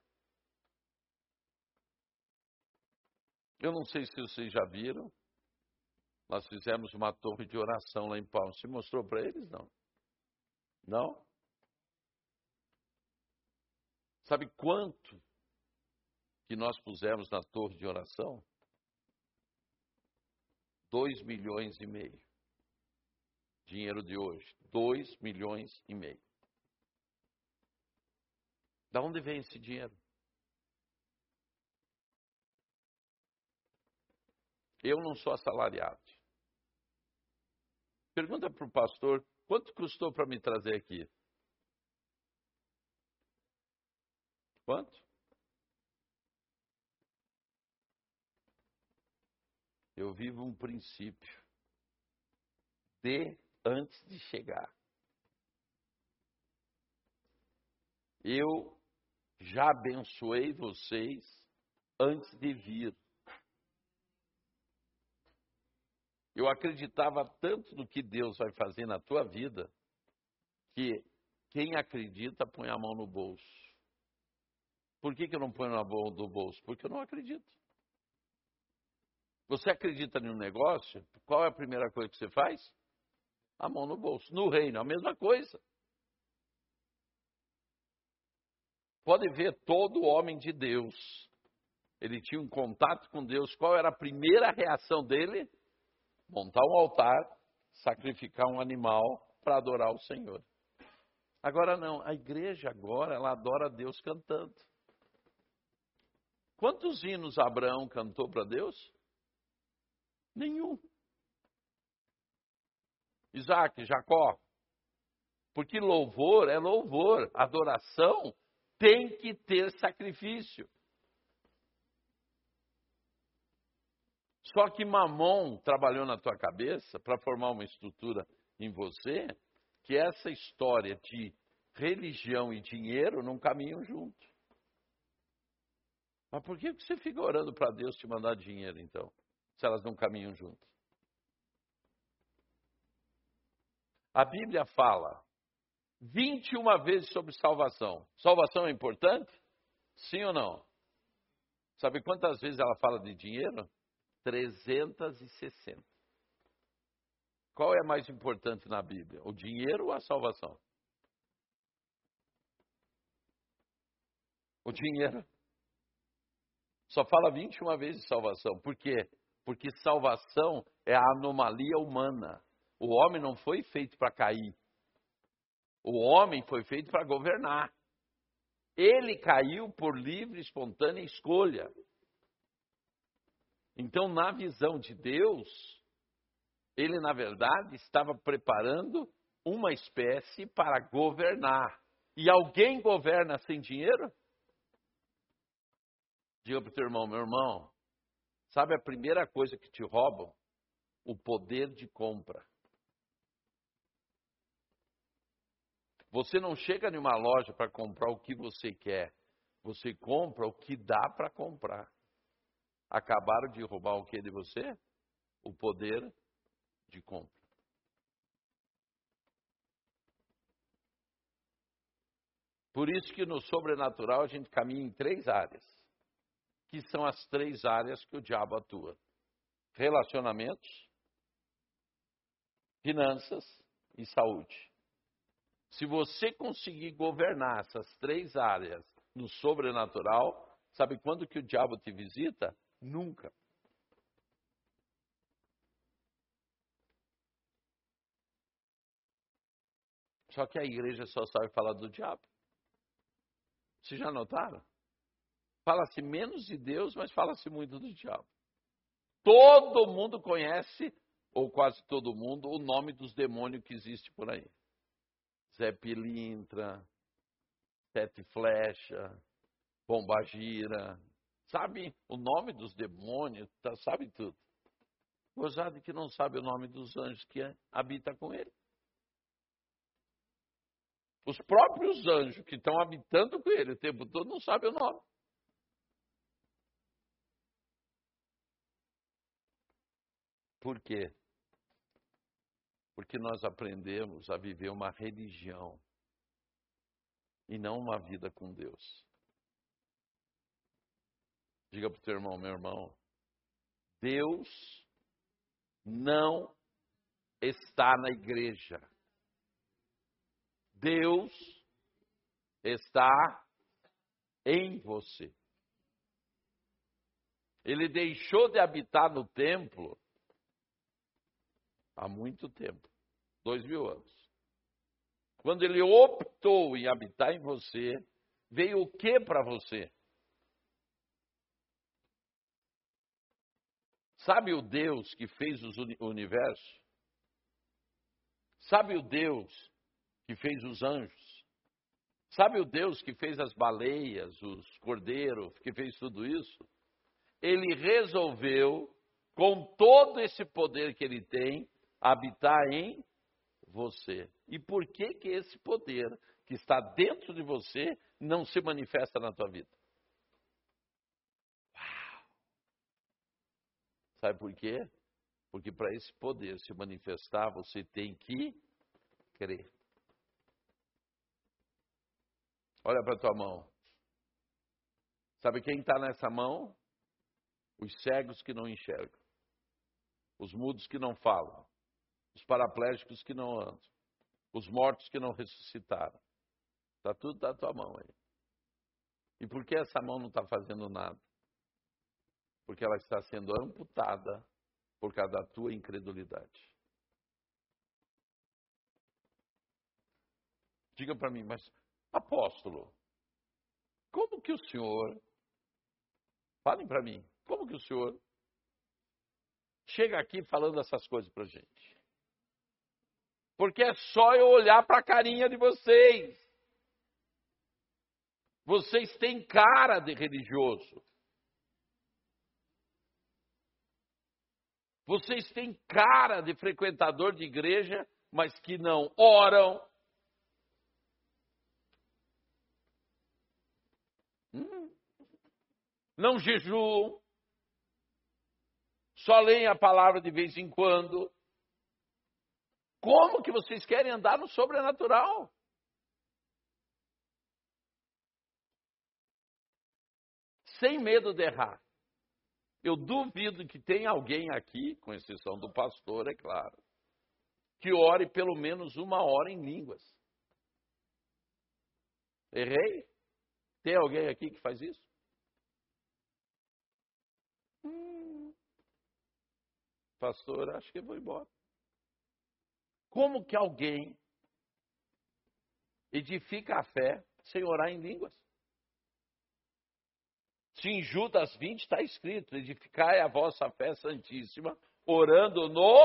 Eu não sei se vocês já viram, nós fizemos uma torre de oração lá em Palmas. Se mostrou para eles? Não. Não? Sabe quanto que nós pusemos na torre de oração? Dois milhões e meio. Dinheiro de hoje. Dois milhões e meio. Da onde vem esse dinheiro? Eu não sou assalariado. Pergunta para o pastor, quanto custou para me trazer aqui? Quanto? Eu vivo um princípio de antes de chegar. Eu já abençoei vocês antes de vir. Eu acreditava tanto no que Deus vai fazer na tua vida, que quem acredita põe a mão no bolso. Por que, que eu não ponho na mão do bolso? Porque eu não acredito. Você acredita em um negócio, qual é a primeira coisa que você faz? A mão no bolso. No reino, a mesma coisa. Pode ver todo homem de Deus. Ele tinha um contato com Deus. Qual era a primeira reação dele? Montar um altar, sacrificar um animal para adorar o Senhor. Agora não, a igreja agora ela adora Deus cantando. Quantos hinos Abraão cantou para Deus? Nenhum. Isaac, Jacó. Porque louvor é louvor, adoração tem que ter sacrifício. Só que Mamon trabalhou na tua cabeça para formar uma estrutura em você que essa história de religião e dinheiro não caminham junto. Mas por que você fica orando para Deus te mandar dinheiro, então? Se elas não caminham juntas. A Bíblia fala 21 vezes sobre salvação. Salvação é importante? Sim ou não? Sabe quantas vezes ela fala de dinheiro? 360. Qual é mais importante na Bíblia? O dinheiro ou a salvação? O dinheiro. Só fala 21 vezes de salvação. Por quê? Porque salvação é a anomalia humana. O homem não foi feito para cair. O homem foi feito para governar. Ele caiu por livre, espontânea escolha. Então, na visão de Deus, ele, na verdade, estava preparando uma espécie para governar. E alguém governa sem dinheiro? Diga para o teu irmão, meu irmão, sabe a primeira coisa que te roubam? O poder de compra. Você não chega em uma loja para comprar o que você quer. Você compra o que dá para comprar. Acabaram de roubar o que de você? O poder de compra. Por isso que no sobrenatural a gente caminha em três áreas que são as três áreas que o diabo atua: relacionamentos, finanças e saúde. Se você conseguir governar essas três áreas no sobrenatural, sabe quando que o diabo te visita? Nunca. Só que a igreja só sabe falar do diabo. Vocês já notaram? Fala-se menos de Deus, mas fala-se muito do diabo. Todo mundo conhece, ou quase todo mundo, o nome dos demônios que existe por aí. Zé Pilintra, Sete Flecha, Pombagira. Sabe o nome dos demônios, tá, sabe tudo. Gozado que não sabe o nome dos anjos que habita com ele. Os próprios anjos que estão habitando com ele o tempo todo não sabem o nome. Por quê? Porque nós aprendemos a viver uma religião e não uma vida com Deus. Diga para o teu irmão, meu irmão, Deus não está na igreja. Deus está em você. Ele deixou de habitar no templo há muito tempo dois mil anos. Quando ele optou em habitar em você, veio o que para você? Sabe o Deus que fez o universo? Sabe o Deus que fez os anjos? Sabe o Deus que fez as baleias, os cordeiros, que fez tudo isso? Ele resolveu, com todo esse poder que ele tem, habitar em você. E por que que esse poder que está dentro de você não se manifesta na tua vida? Sabe por quê? Porque para esse poder se manifestar, você tem que crer. Olha para tua mão. Sabe quem está nessa mão? Os cegos que não enxergam, os mudos que não falam, os paraplégicos que não andam, os mortos que não ressuscitaram. Está tudo na tua mão aí. E por que essa mão não está fazendo nada? porque ela está sendo amputada por causa da tua incredulidade. Diga para mim, mas apóstolo, como que o senhor, falem para mim, como que o senhor chega aqui falando essas coisas para gente? Porque é só eu olhar para a carinha de vocês. Vocês têm cara de religioso. Vocês têm cara de frequentador de igreja, mas que não oram. Hum. Não jejuam. Só leem a palavra de vez em quando. Como que vocês querem andar no sobrenatural? Sem medo de errar. Eu duvido que tenha alguém aqui, com exceção do pastor, é claro, que ore pelo menos uma hora em línguas. Errei? Tem alguém aqui que faz isso? Hum, pastor, acho que eu vou embora. Como que alguém edifica a fé sem orar em línguas? Se em Judas 20 está escrito: edificai a vossa fé santíssima, orando no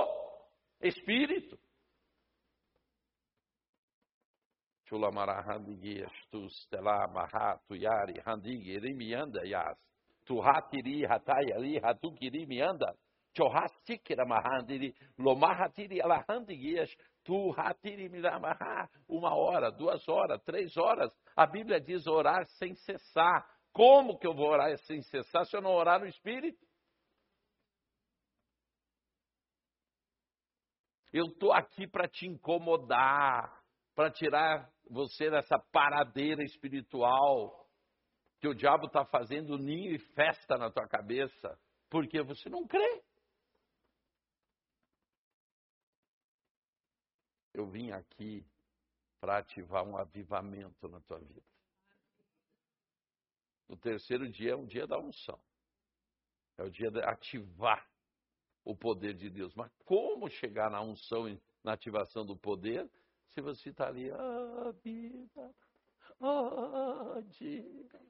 Espírito. Chulamara handigias tu stela mahatu yari handigi rimianda yas. Tu hatiri hatayali hatukiri mianda. Tu. Uma hora, duas horas, três horas. A Bíblia diz orar sem cessar como que eu vou orar sem cessar se eu não orar no Espírito? Eu estou aqui para te incomodar, para tirar você dessa paradeira espiritual que o diabo está fazendo ninho e festa na tua cabeça, porque você não crê. Eu vim aqui para ativar um avivamento na tua vida. No terceiro dia é um dia da unção. É o dia de ativar o poder de Deus. Mas como chegar na unção e na ativação do poder se você está ali, ah, vida, ah, diga.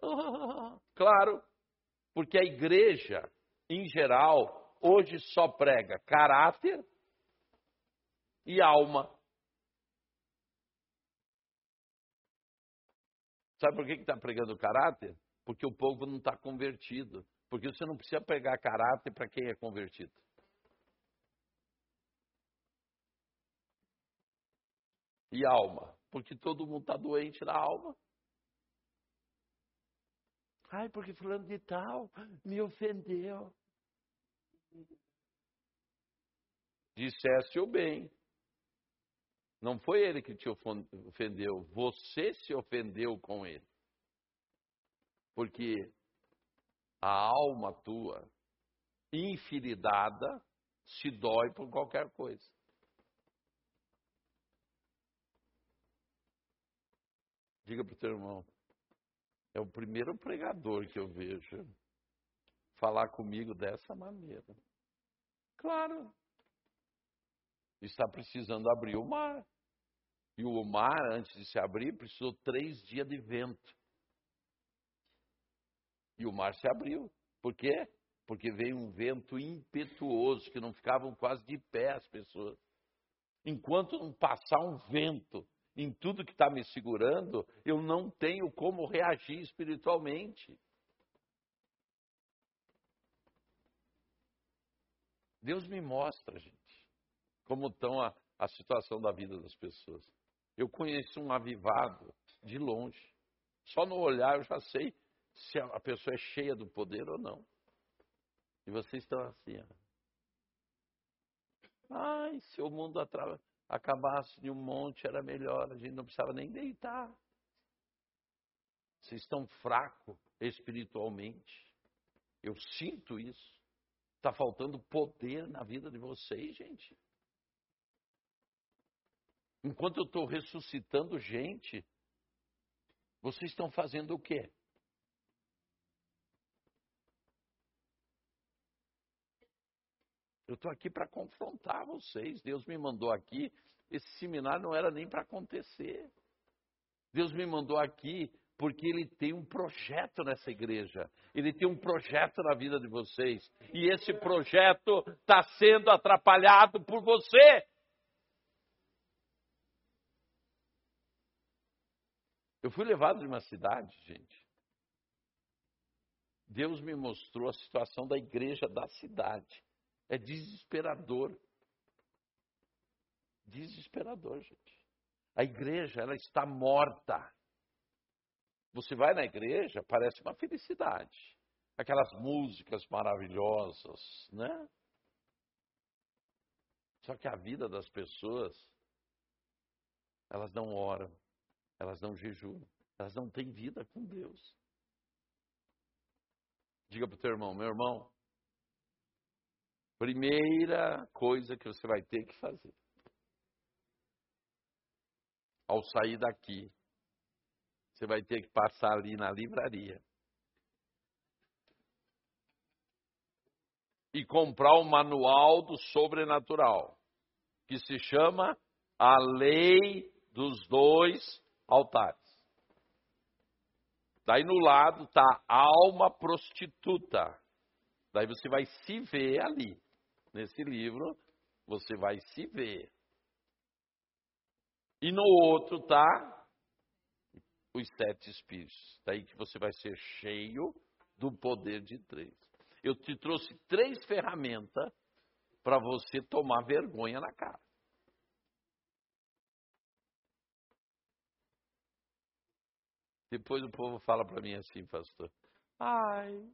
Ah. Claro, porque a igreja, em geral, hoje só prega caráter e alma. Sabe por que está pregando caráter? Porque o povo não está convertido. Porque você não precisa pegar caráter para quem é convertido. E alma? Porque todo mundo está doente na alma. Ai, porque fulano de tal me ofendeu. Disseste o bem. Não foi ele que te ofendeu, você se ofendeu com ele. Porque a alma tua, infidelidade, se dói por qualquer coisa. Diga para o teu irmão, é o primeiro pregador que eu vejo falar comigo dessa maneira. Claro, está precisando abrir o mar. E o mar, antes de se abrir, precisou três dias de vento. E o mar se abriu. Por quê? Porque veio um vento impetuoso, que não ficavam quase de pé as pessoas. Enquanto não passar um vento em tudo que está me segurando, eu não tenho como reagir espiritualmente. Deus me mostra, gente, como estão a, a situação da vida das pessoas. Eu conheço um avivado de longe. Só no olhar eu já sei se a pessoa é cheia do poder ou não. E vocês estão assim, ó. Ai, se o mundo acabasse de um monte era melhor, a gente não precisava nem deitar. Vocês estão fracos espiritualmente. Eu sinto isso. Está faltando poder na vida de vocês, gente. Enquanto eu estou ressuscitando gente, vocês estão fazendo o quê? Eu estou aqui para confrontar vocês. Deus me mandou aqui. Esse seminário não era nem para acontecer. Deus me mandou aqui porque Ele tem um projeto nessa igreja. Ele tem um projeto na vida de vocês. E esse projeto está sendo atrapalhado por você. Eu fui levado de uma cidade, gente. Deus me mostrou a situação da igreja da cidade. É desesperador. Desesperador, gente. A igreja, ela está morta. Você vai na igreja, parece uma felicidade. Aquelas músicas maravilhosas, né? Só que a vida das pessoas, elas não oram, elas não jejuam, elas não têm vida com Deus. Diga para o teu irmão, meu irmão, primeira coisa que você vai ter que fazer ao sair daqui, você vai ter que passar ali na livraria e comprar o manual do sobrenatural, que se chama A Lei dos Dois altares. Daí no lado está alma prostituta. Daí você vai se ver ali. Nesse livro, você vai se ver. E no outro está os sete espíritos. Daí que você vai ser cheio do poder de três. Eu te trouxe três ferramentas para você tomar vergonha na cara. Depois o povo fala para mim assim, pastor: ai,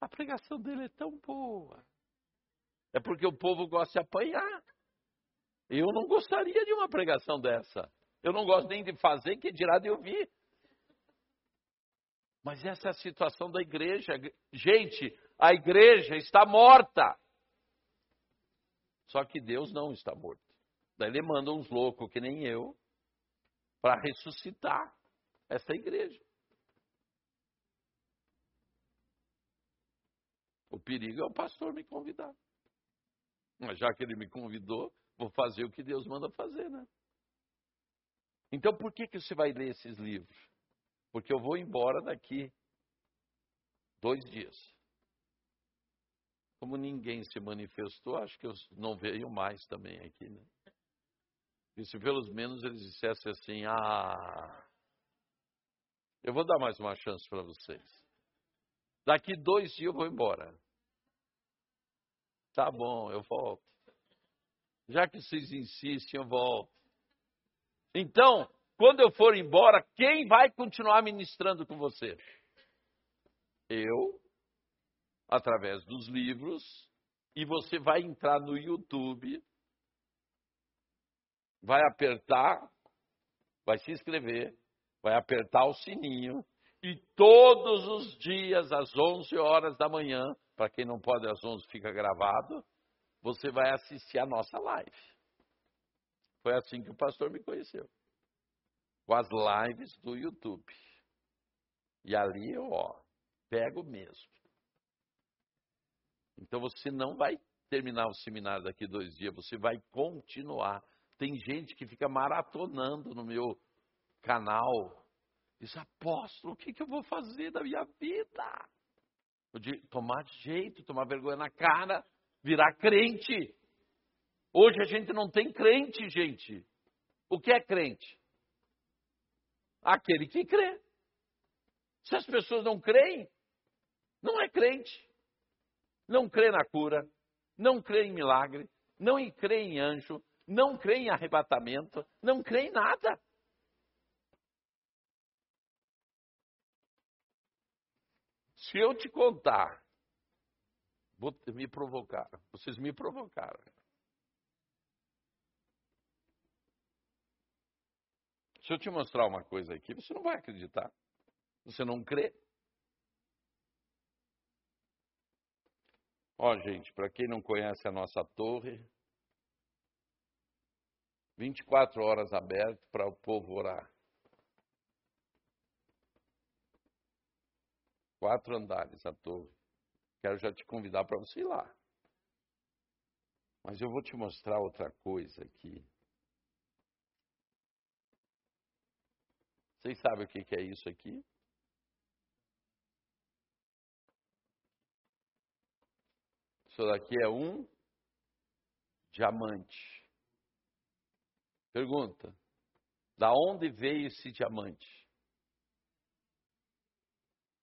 a pregação dele é tão boa. É porque o povo gosta de apanhar. Eu não gostaria de uma pregação dessa. Eu não gosto nem de fazer, que dirá de ouvir. Mas essa é a situação da igreja. Gente, a igreja está morta. Só que Deus não está morto. Daí ele manda uns loucos que nem eu para ressuscitar essa igreja. O perigo é o pastor me convidar. Mas já que ele me convidou, vou fazer o que Deus manda fazer, né? Então por que, que você vai ler esses livros? Porque eu vou embora daqui dois dias. Como ninguém se manifestou, acho que eu não veio mais também aqui, né? E se pelo menos eles dissessem assim, ah, eu vou dar mais uma chance para vocês. Daqui dois dias eu vou embora. Tá bom, eu volto. Já que vocês insistem, eu volto. Então, quando eu for embora, quem vai continuar ministrando com você? Eu, através dos livros, e você vai entrar no YouTube, vai apertar, vai se inscrever, vai apertar o sininho, e todos os dias, às 11 horas da manhã, para quem não pode às 11 fica gravado, você vai assistir a nossa live. Foi assim que o pastor me conheceu. Com as lives do YouTube. E ali eu, ó, pego mesmo. Então você não vai terminar o seminário daqui dois dias, você vai continuar. Tem gente que fica maratonando no meu canal. Diz, apóstolo, o que, que eu vou fazer da minha vida? Tomar jeito, tomar vergonha na cara, virar crente. Hoje a gente não tem crente, gente. O que é crente? Aquele que crê. Se as pessoas não creem, não é crente. Não crê na cura, não crê em milagre, não crê em anjo, não crê em arrebatamento, não crê em nada. Se eu te contar, vou me provocar, vocês me provocaram. Se eu te mostrar uma coisa aqui, você não vai acreditar. Você não crê. Ó, gente, para quem não conhece a nossa torre, 24 horas aberto para o povo orar. Quatro andares a torre. Quero já te convidar para você ir lá. Mas eu vou te mostrar outra coisa aqui. Vocês sabem o que é isso aqui? Isso daqui é um diamante. Pergunta: da onde veio esse diamante?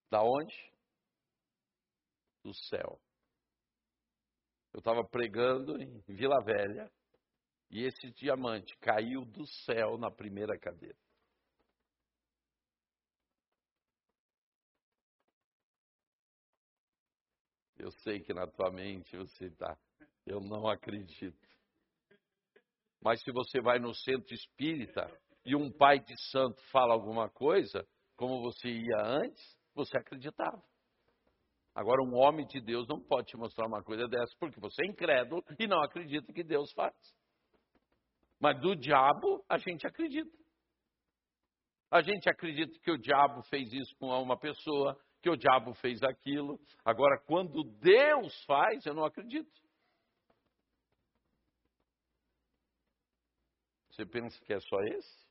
Da onde? Do céu. Eu estava pregando em Vila Velha e esse diamante caiu do céu na primeira cadeira. Eu sei que na tua mente você está. Eu não acredito. Mas se você vai no centro espírita e um pai de santo fala alguma coisa, como você ia antes, você acreditava. Agora, um homem de Deus não pode te mostrar uma coisa dessa, porque você é incrédulo e não acredita que Deus faz. Mas do diabo, a gente acredita. A gente acredita que o diabo fez isso com uma pessoa, que o diabo fez aquilo. Agora, quando Deus faz, eu não acredito. Você pensa que é só esse?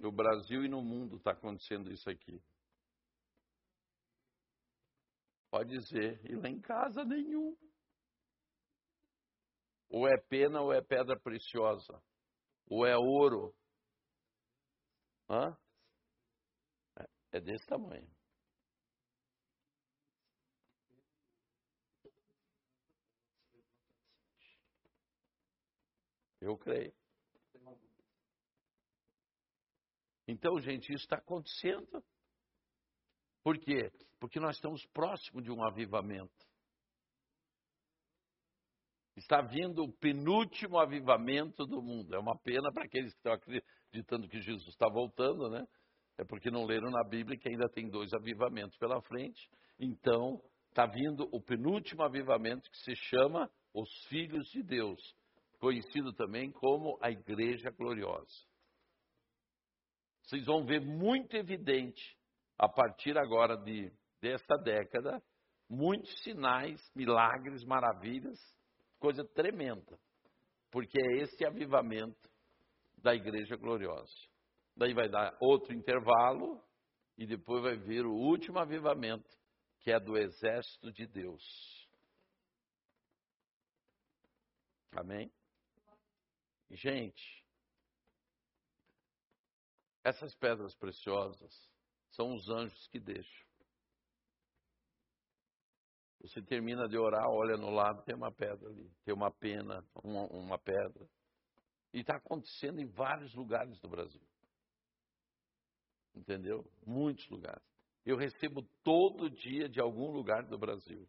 No Brasil e no mundo está acontecendo isso aqui. Pode dizer, e lá em casa nenhum. Ou é pena ou é pedra preciosa. Ou é ouro. Hã? É, é desse tamanho. Eu creio. Então, gente, isso está acontecendo. Por quê? Porque nós estamos próximos de um avivamento. Está vindo o penúltimo avivamento do mundo. É uma pena para aqueles que estão acreditando que Jesus está voltando, né? É porque não leram na Bíblia que ainda tem dois avivamentos pela frente. Então, está vindo o penúltimo avivamento que se chama os filhos de Deus. conhecido também como a Igreja Gloriosa. Vocês vão ver muito evidente, a partir agora de, desta década, muitos sinais, milagres, maravilhas, coisa tremenda, porque é esse avivamento da Igreja Gloriosa. Daí vai dar outro intervalo e depois vai vir o último avivamento, que é do exército de Deus. Amém? Gente, essas pedras preciosas são os anjos que deixam. Você termina de orar, olha no lado, tem uma pedra ali, tem uma pena, uma, uma pedra. E está acontecendo em vários lugares do Brasil. Entendeu? Muitos lugares. Eu recebo todo dia de algum lugar do Brasil.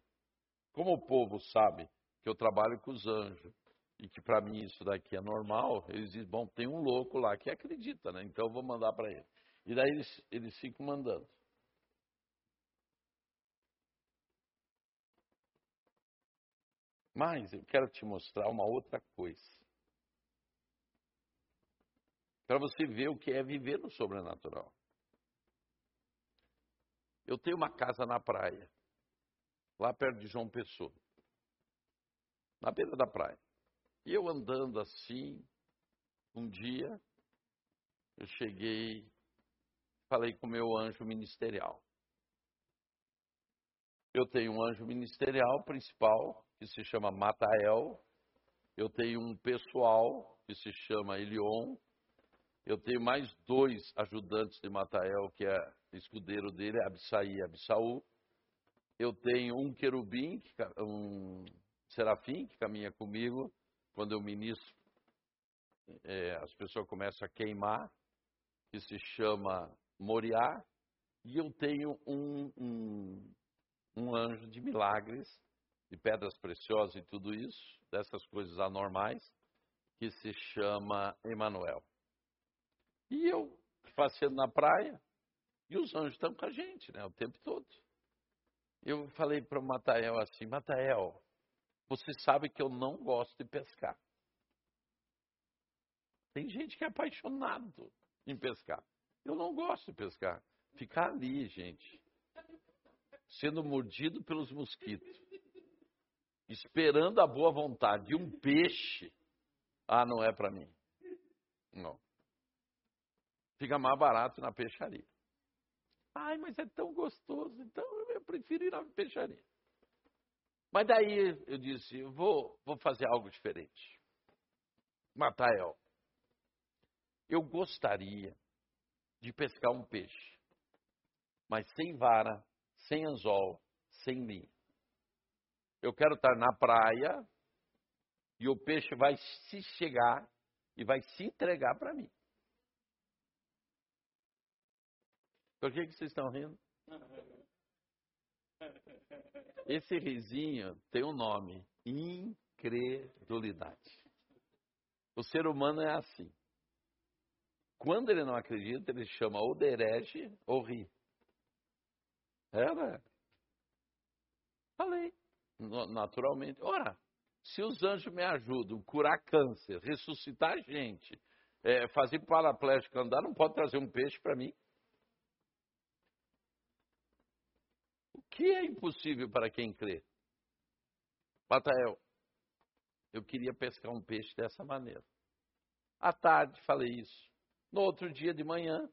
Como o povo sabe que eu trabalho com os anjos e que para mim isso daqui é normal, eles dizem, bom, tem um louco lá que acredita, né? Então eu vou mandar para ele. E daí eles, eles ficam mandando. Mas eu quero te mostrar uma outra coisa. Para você ver o que é viver no sobrenatural. Eu tenho uma casa na praia, lá perto de João Pessoa, na beira da praia. E eu andando assim, um dia, eu cheguei, falei com meu anjo ministerial. Eu tenho um anjo ministerial principal, que se chama Matael. Eu tenho um pessoal, que se chama Elion. Eu tenho mais dois ajudantes de Matael, que é escudeiro dele, Abissai e Abissaú. Eu tenho um querubim, um serafim, que caminha comigo. Quando eu ministro, é, as pessoas começam a queimar, que se chama Moriá. E eu tenho um, um, um anjo de milagres, de pedras preciosas e tudo isso, dessas coisas anormais, que se chama Emanuel. E eu passeando na praia, e os anjos estão com a gente, né, o tempo todo. Eu falei para o Matael assim, Matael, você sabe que eu não gosto de pescar. Tem gente que é apaixonado em pescar. Eu não gosto de pescar. Ficar ali, gente, sendo mordido pelos mosquitos, esperando a boa vontade de um peixe, ah, não é para mim. Não. Fica mais barato na peixaria. Ai, mas é tão gostoso, então eu prefiro ir na peixaria. Mas daí eu disse, vou, vou fazer algo diferente. Matael, eu gostaria de pescar um peixe, mas sem vara, sem anzol, sem linha. Eu quero estar na praia e o peixe vai se chegar e vai se entregar para mim. Por que, que vocês estão rindo? Esse risinho tem um nome: incredulidade. O ser humano é assim. Quando ele não acredita, ele chama ou de ou ri. É, né? Falei. Naturalmente. Ora, se os anjos me ajudam a curar câncer, ressuscitar gente, é, fazer paraplégico andar, não pode trazer um peixe para mim? Que é impossível para quem crê? Matael, eu queria pescar um peixe dessa maneira. À tarde falei isso. No outro dia de manhã,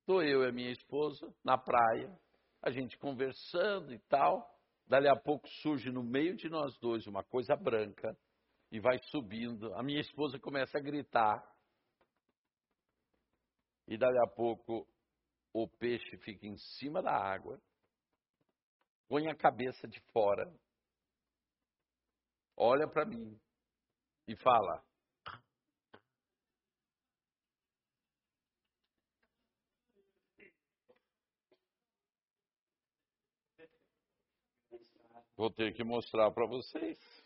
estou eu e a minha esposa na praia, a gente conversando e tal. Dali a pouco surge no meio de nós dois uma coisa branca e vai subindo. A minha esposa começa a gritar. E dali a pouco o peixe fica em cima da água põe a cabeça de fora, olha para mim e fala: Vou ter que mostrar para vocês.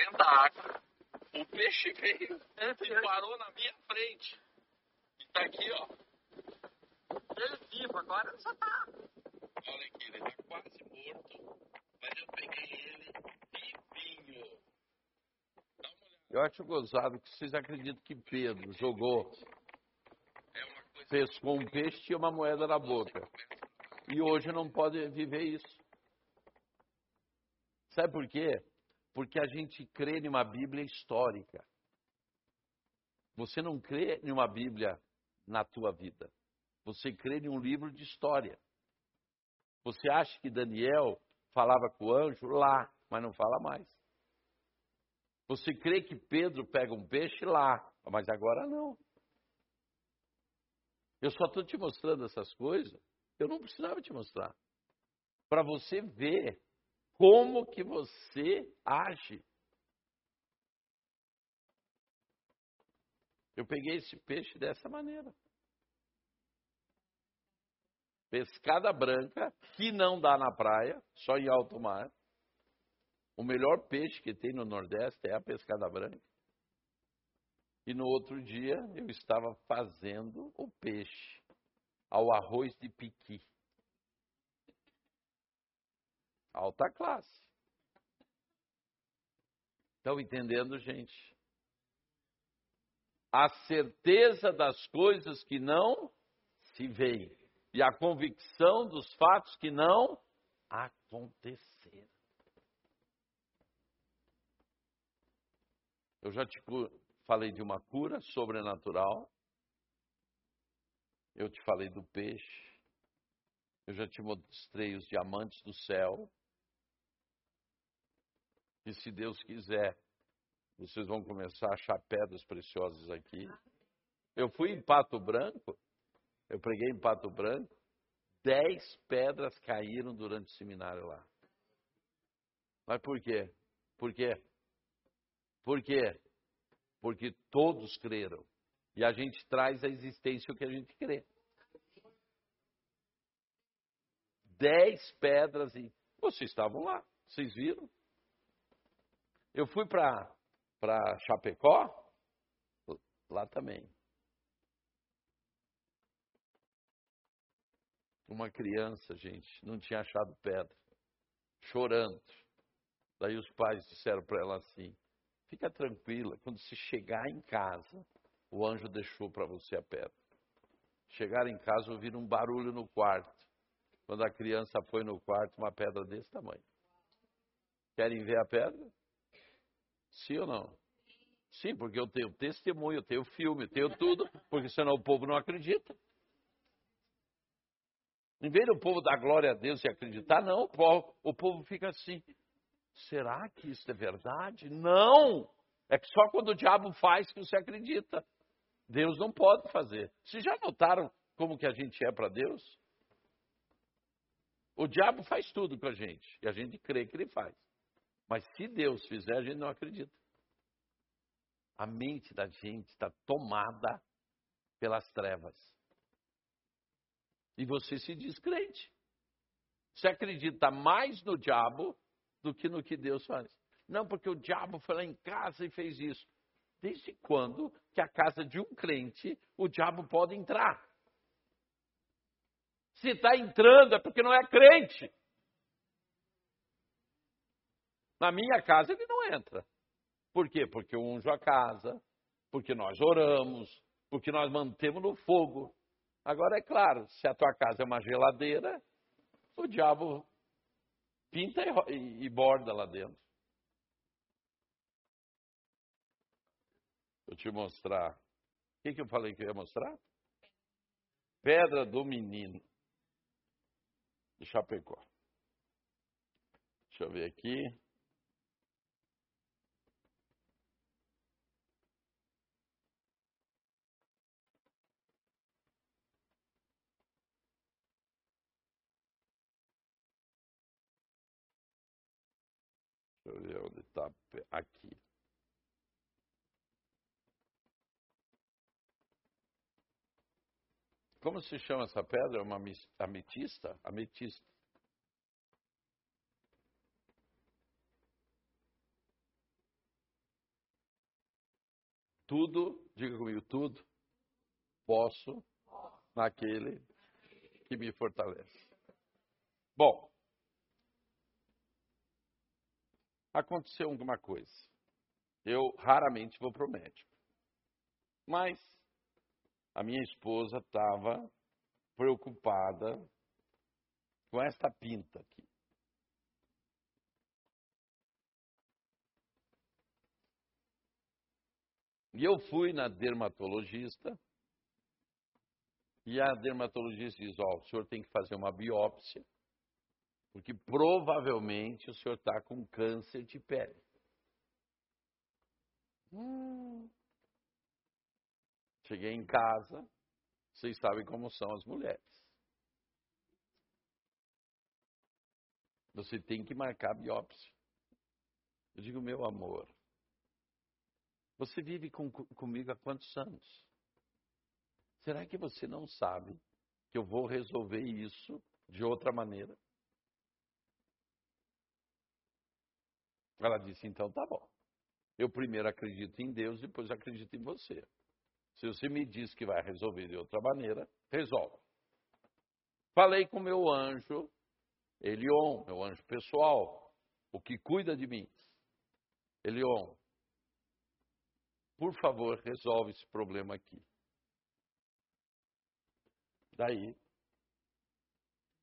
Dentro da água, O peixe veio e parou na minha frente. E tá aqui, ó. Ele vivo, agora só tá. Olha aqui, ele tá quase morto. Mas eu peguei ele vivinho. Dá uma olhada. Eu acho gozado que vocês acreditam que Pedro jogou, É pescou um peixe e tinha uma moeda na boca. E hoje não pode viver isso. Sabe por quê? Porque a gente crê em uma Bíblia histórica. Você não crê em uma Bíblia na tua vida. Você crê em um livro de história. Você acha que Daniel falava com o anjo lá, mas não fala mais. Você crê que Pedro pega um peixe lá, mas agora não. Eu só estou te mostrando essas coisas. Eu não precisava te mostrar. Para você ver como que você age. Eu peguei esse peixe dessa maneira. Pescada branca, que não dá na praia, só em alto mar. O melhor peixe que tem no Nordeste é a pescada branca. E no outro dia eu estava fazendo o peixe ao arroz de piqui. Alta classe. Estão entendendo, gente? A certeza das coisas que não se veem e a convicção dos fatos que não aconteceram. Eu já te falei de uma cura sobrenatural. Eu te falei do peixe. Eu já te mostrei os diamantes do céu. E se Deus quiser, vocês vão começar a achar pedras preciosas aqui. Eu fui em Pato Branco, eu preguei em Pato Branco, dez pedras caíram durante o seminário lá. Mas por quê? Por quê? Por quê? Porque todos creram. E a gente traz à existência o que a gente crê. Dez pedras e. Vocês estavam lá, vocês viram? Eu fui para Chapecó, lá também. Uma criança, gente, não tinha achado pedra, chorando. Daí os pais disseram para ela assim: fica tranquila, quando se chegar em casa, o anjo deixou para você a pedra. Chegaram em casa, ouviram um barulho no quarto. Quando a criança foi no quarto, uma pedra desse tamanho. Querem ver a pedra? Sim ou não? Sim, porque eu tenho testemunho, eu tenho filme, eu tenho tudo, porque senão o povo não acredita. Em vez do povo dar glória a Deus e acreditar, não, o povo, o povo fica assim. Será que isso é verdade? Não! É que só quando o diabo faz que você acredita. Deus não pode fazer. Vocês já notaram como que a gente é para Deus? O diabo faz tudo com a gente e a gente crê que ele faz. Mas se Deus fizer, a gente não acredita. A mente da gente está tomada pelas trevas. E você se diz crente. Você acredita mais no diabo do que no que Deus faz. Não, porque o diabo foi lá em casa e fez isso. Desde quando que a casa de um crente o diabo pode entrar? Se está entrando é porque não é crente. Na minha casa ele não entra. Por quê? Porque eu unjo a casa, porque nós oramos, porque nós mantemos no fogo. Agora é claro, se a tua casa é uma geladeira, o diabo pinta e, borda lá dentro. Vou te mostrar. O que, que eu falei que eu ia mostrar? Pedra do menino. De Chapecó. Deixa eu ver aqui. Deixa eu ver onde está. Aqui. Como se chama essa pedra? É uma ametista? Ametista. tudo, diga comigo, tudo posso naquele que me fortalece. Bom, aconteceu alguma coisa. Eu raramente vou para o médico. Mas a minha esposa estava preocupada com esta pinta aqui. E eu fui na dermatologista e a dermatologista diz: Ó, oh, o senhor tem que fazer uma biópsia, porque provavelmente o senhor está com câncer de pele. Hum. Cheguei em casa, vocês sabem como são as mulheres. Você tem que marcar a biópsia. Eu digo, meu amor, você vive com, comigo há quantos anos? Será que você não sabe que eu vou resolver isso de outra maneira? Ela disse: então tá bom. Eu primeiro acredito em Deus, depois acredito em você. Se você me diz que vai resolver de outra maneira, resolve. Falei com meu anjo, Elion, meu anjo pessoal, o que cuida de mim. Elion, por favor, resolve esse problema aqui. Daí,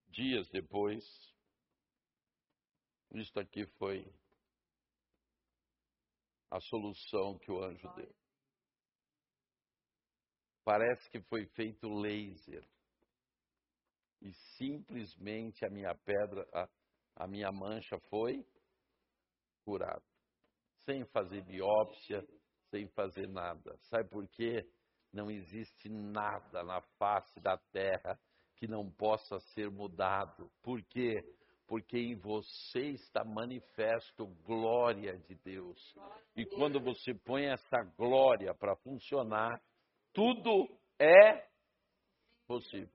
dias depois, isto aqui foi a solução que o anjo deu. Parece que foi feito laser. E simplesmente a minha pedra, a, a minha mancha foi curada. Sem fazer biópsia, sem fazer nada. Sabe por quê? Não existe nada na face da terra que não possa ser mudado. Por quê? Porque em você está manifesto glória de Deus. E quando você põe essa glória para funcionar, tudo é possível.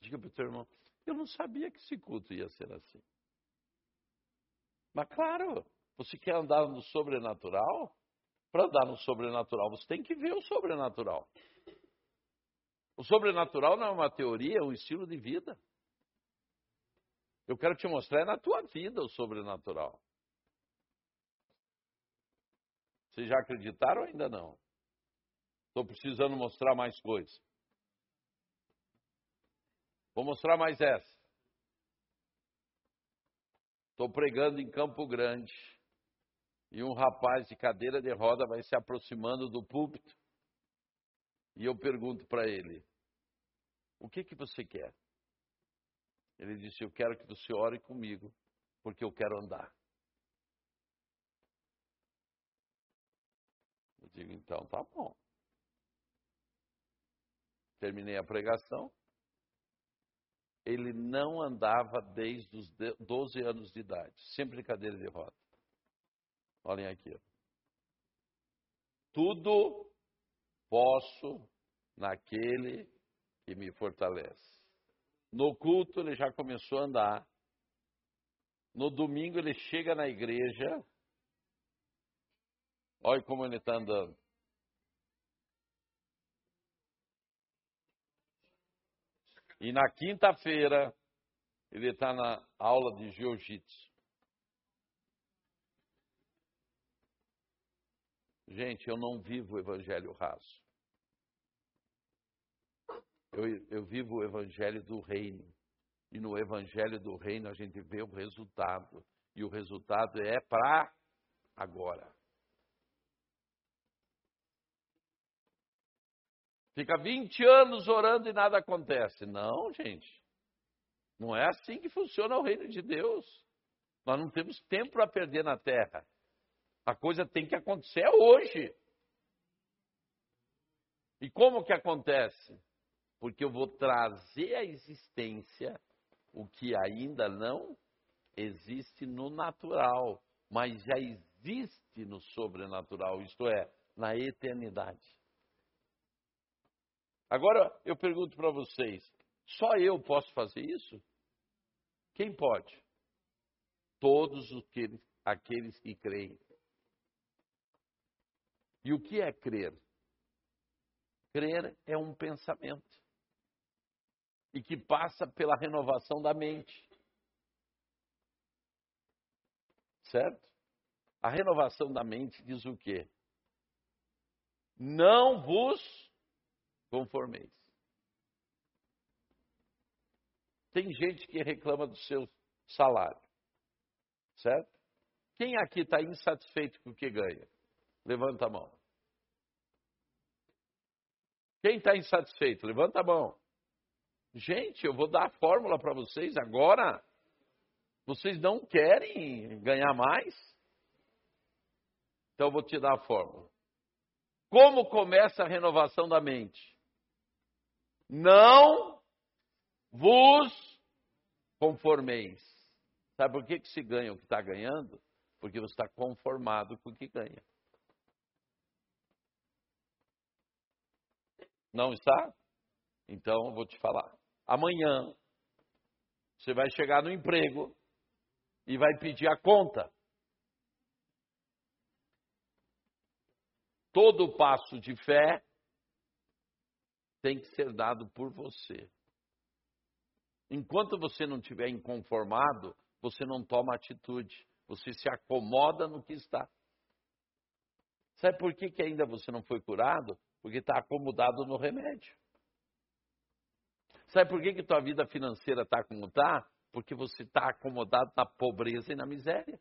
Diga para o teu irmão, eu não sabia que esse culto ia ser assim. Mas claro, você quer andar no sobrenatural? Para andar no sobrenatural, você tem que ver o sobrenatural. O sobrenatural não é uma teoria, é um estilo de vida. Eu quero te mostrar é na tua vida o sobrenatural. Vocês já acreditaram ou ainda não? Estou precisando mostrar mais coisas. Vou mostrar mais essa. Estou pregando em Campo Grande e um rapaz de cadeira de roda vai se aproximando do púlpito e eu pergunto para ele: O que que você quer? Ele disse: Eu quero que você ore comigo porque eu quero andar. Eu digo: Então tá bom. Terminei a pregação ele não andava desde os 12 anos de idade, sempre em cadeira de roda. Olhem aqui. Tudo posso naquele que me fortalece. No culto ele já começou a andar. No domingo ele chega na igreja. Olha como ele está andando. E na quinta-feira, ele está na aula de jiu-jitsu. Gente, eu não vivo o evangelho raso. Eu, eu vivo o evangelho do reino. E no evangelho do reino a gente vê o resultado. E o resultado é para agora. Fica 20 anos orando e nada acontece. Não, gente. Não é assim que funciona o reino de Deus. Nós não temos tempo para perder na terra. A coisa tem que acontecer hoje. E como que acontece? Porque eu vou trazer à existência o que ainda não existe no natural, mas já existe no sobrenatural, isto é, na eternidade. Agora eu pergunto para vocês: só eu posso fazer isso? Quem pode? todos os que, aqueles que creem. E o que é crer? Crer é um pensamento e que passa pela renovação da mente. Certo? A renovação da mente diz o quê? Não vos conformeis. Tem gente que reclama do seu salário, certo? Quem aqui está insatisfeito com o que ganha? Levanta a mão. Quem está insatisfeito? Levanta a mão. Gente, eu vou dar a fórmula para vocês agora. Vocês não querem ganhar mais? Então eu vou te dar a fórmula. Como começa a renovação da mente? Não vos conformeis. Sabe por que, que se ganha o que está ganhando? Porque você está conformado com o que ganha. Não está? Então eu vou te falar. Amanhã você vai chegar no emprego e vai pedir a conta. Todo passo de fé tem que ser dado por você. Enquanto você não estiver inconformado, você não toma atitude. Você se acomoda no que está. Sabe por que, que ainda você não foi curado? Porque está acomodado no remédio. Sabe por que, que tua vida financeira está como está? Porque você está acomodado na pobreza e na miséria.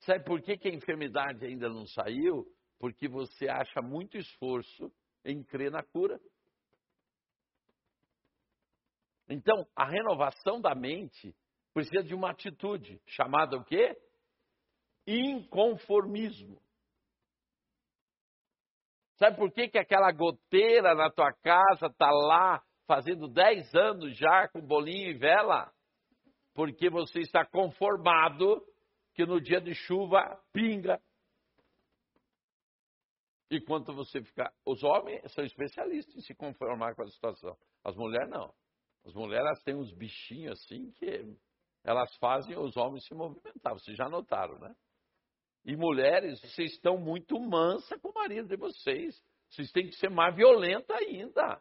Sabe por que, que a enfermidade ainda não saiu? Porque você acha muito esforço em crer na cura. Então, a renovação da mente precisa de uma atitude chamada o quê? Inconformismo. Sabe por que, que aquela goteira na tua casa está lá fazendo 10 anos já com bolinho e vela? Porque você está conformado que no dia de chuva pinga. E você ficar. Os homens são especialistas em se conformar com a situação. As mulheres não. As mulheres têm uns bichinhos assim que elas fazem os homens se movimentar. Vocês já notaram, né? E mulheres, vocês estão muito mansa com o marido de vocês. Vocês têm que ser mais violenta ainda.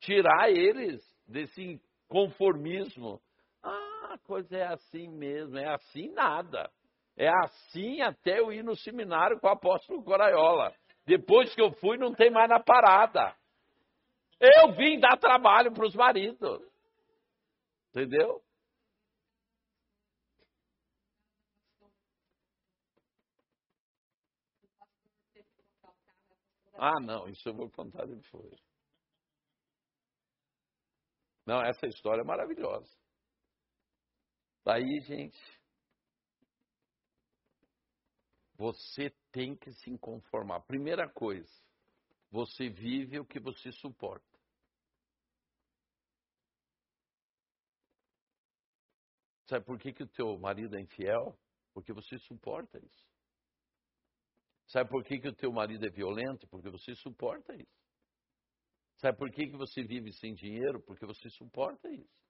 Tirar eles desse conformismo. Ah, a coisa é assim mesmo. É assim nada. É assim até eu ir no seminário com o apóstolo Coraiola. Depois que eu fui, não tem mais na parada. Eu vim dar trabalho para os maridos. Entendeu? Ah, não, isso eu vou contar depois. Não, essa história é maravilhosa. Daí, gente, você tem que se conformar. Primeira coisa, você vive o que você suporta. Sabe por que, que o teu marido é infiel? Porque você suporta isso. Sabe por que, que o teu marido é violento? Porque você suporta isso. Sabe por que, que você vive sem dinheiro? Porque você suporta isso.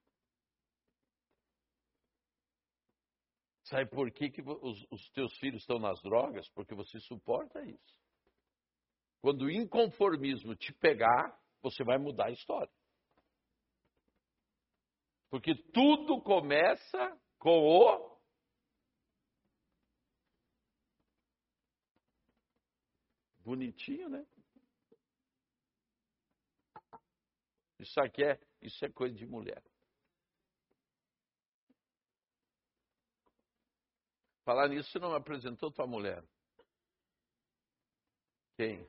Sabe por que, que os, os teus filhos estão nas drogas? Porque você suporta isso. Quando o inconformismo te pegar, você vai mudar a história. Porque tudo começa com o Bonitinho, né? Isso aqui é, isso é coisa de mulher. Falar nisso, você não apresentou tua mulher. Quem?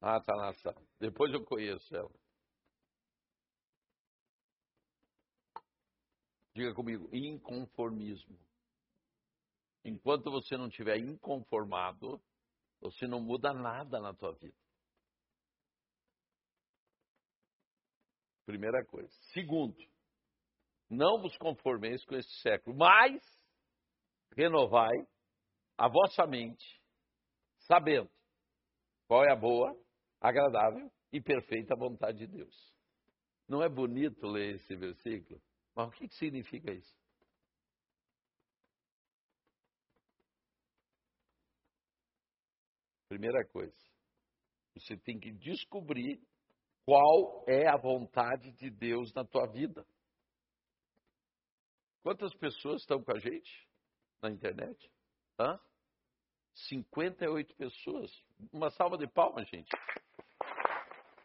Ah, tá na sala. Depois eu conheço ela. Diga comigo, inconformismo. Enquanto você não estiver inconformado, você não muda nada na tua vida. Primeira coisa. Segundo, não vos conformeis com esse século, mas renovai a vossa mente, sabendo qual é a boa, agradável e perfeita vontade de Deus. Não é bonito ler esse versículo? Mas o que significa isso? Primeira coisa, você tem que descobrir qual é a vontade de Deus na tua vida. Quantas pessoas estão com a gente na internet? Hã? 58 pessoas. Uma salva de palmas, gente.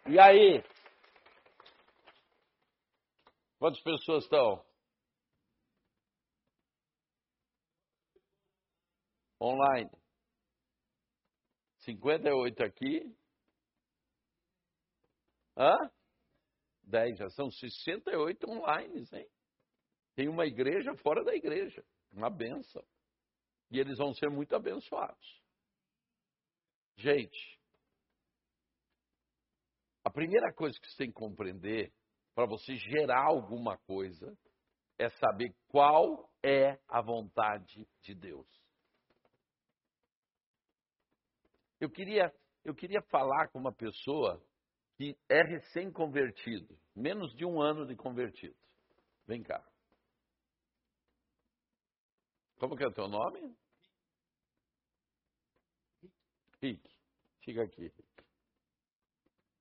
E aí? Quantas pessoas estão? Online. 58 aqui. Hã? 10, já são 68 online, hein? Tem uma igreja fora da igreja. Uma benção. E eles vão ser muito abençoados. Gente, a primeira coisa que você tem que compreender para você gerar alguma coisa é saber qual é a vontade de Deus. Eu queria, eu queria falar com uma pessoa que é recém-convertido, menos de um ano de convertido. Vem cá. Como que é o teu nome? Rick. Fica aqui.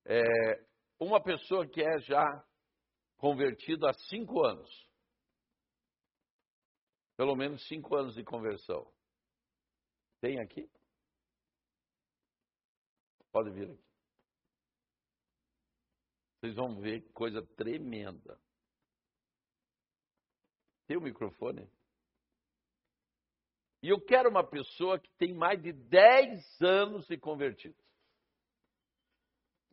É, uma pessoa que é já convertida há cinco anos. Pelo menos cinco anos de conversão. Tem aqui? Pode vir aqui. Vocês vão ver coisa tremenda. Tem o microfone? E eu quero uma pessoa que tem mais de 10 anos de convertido.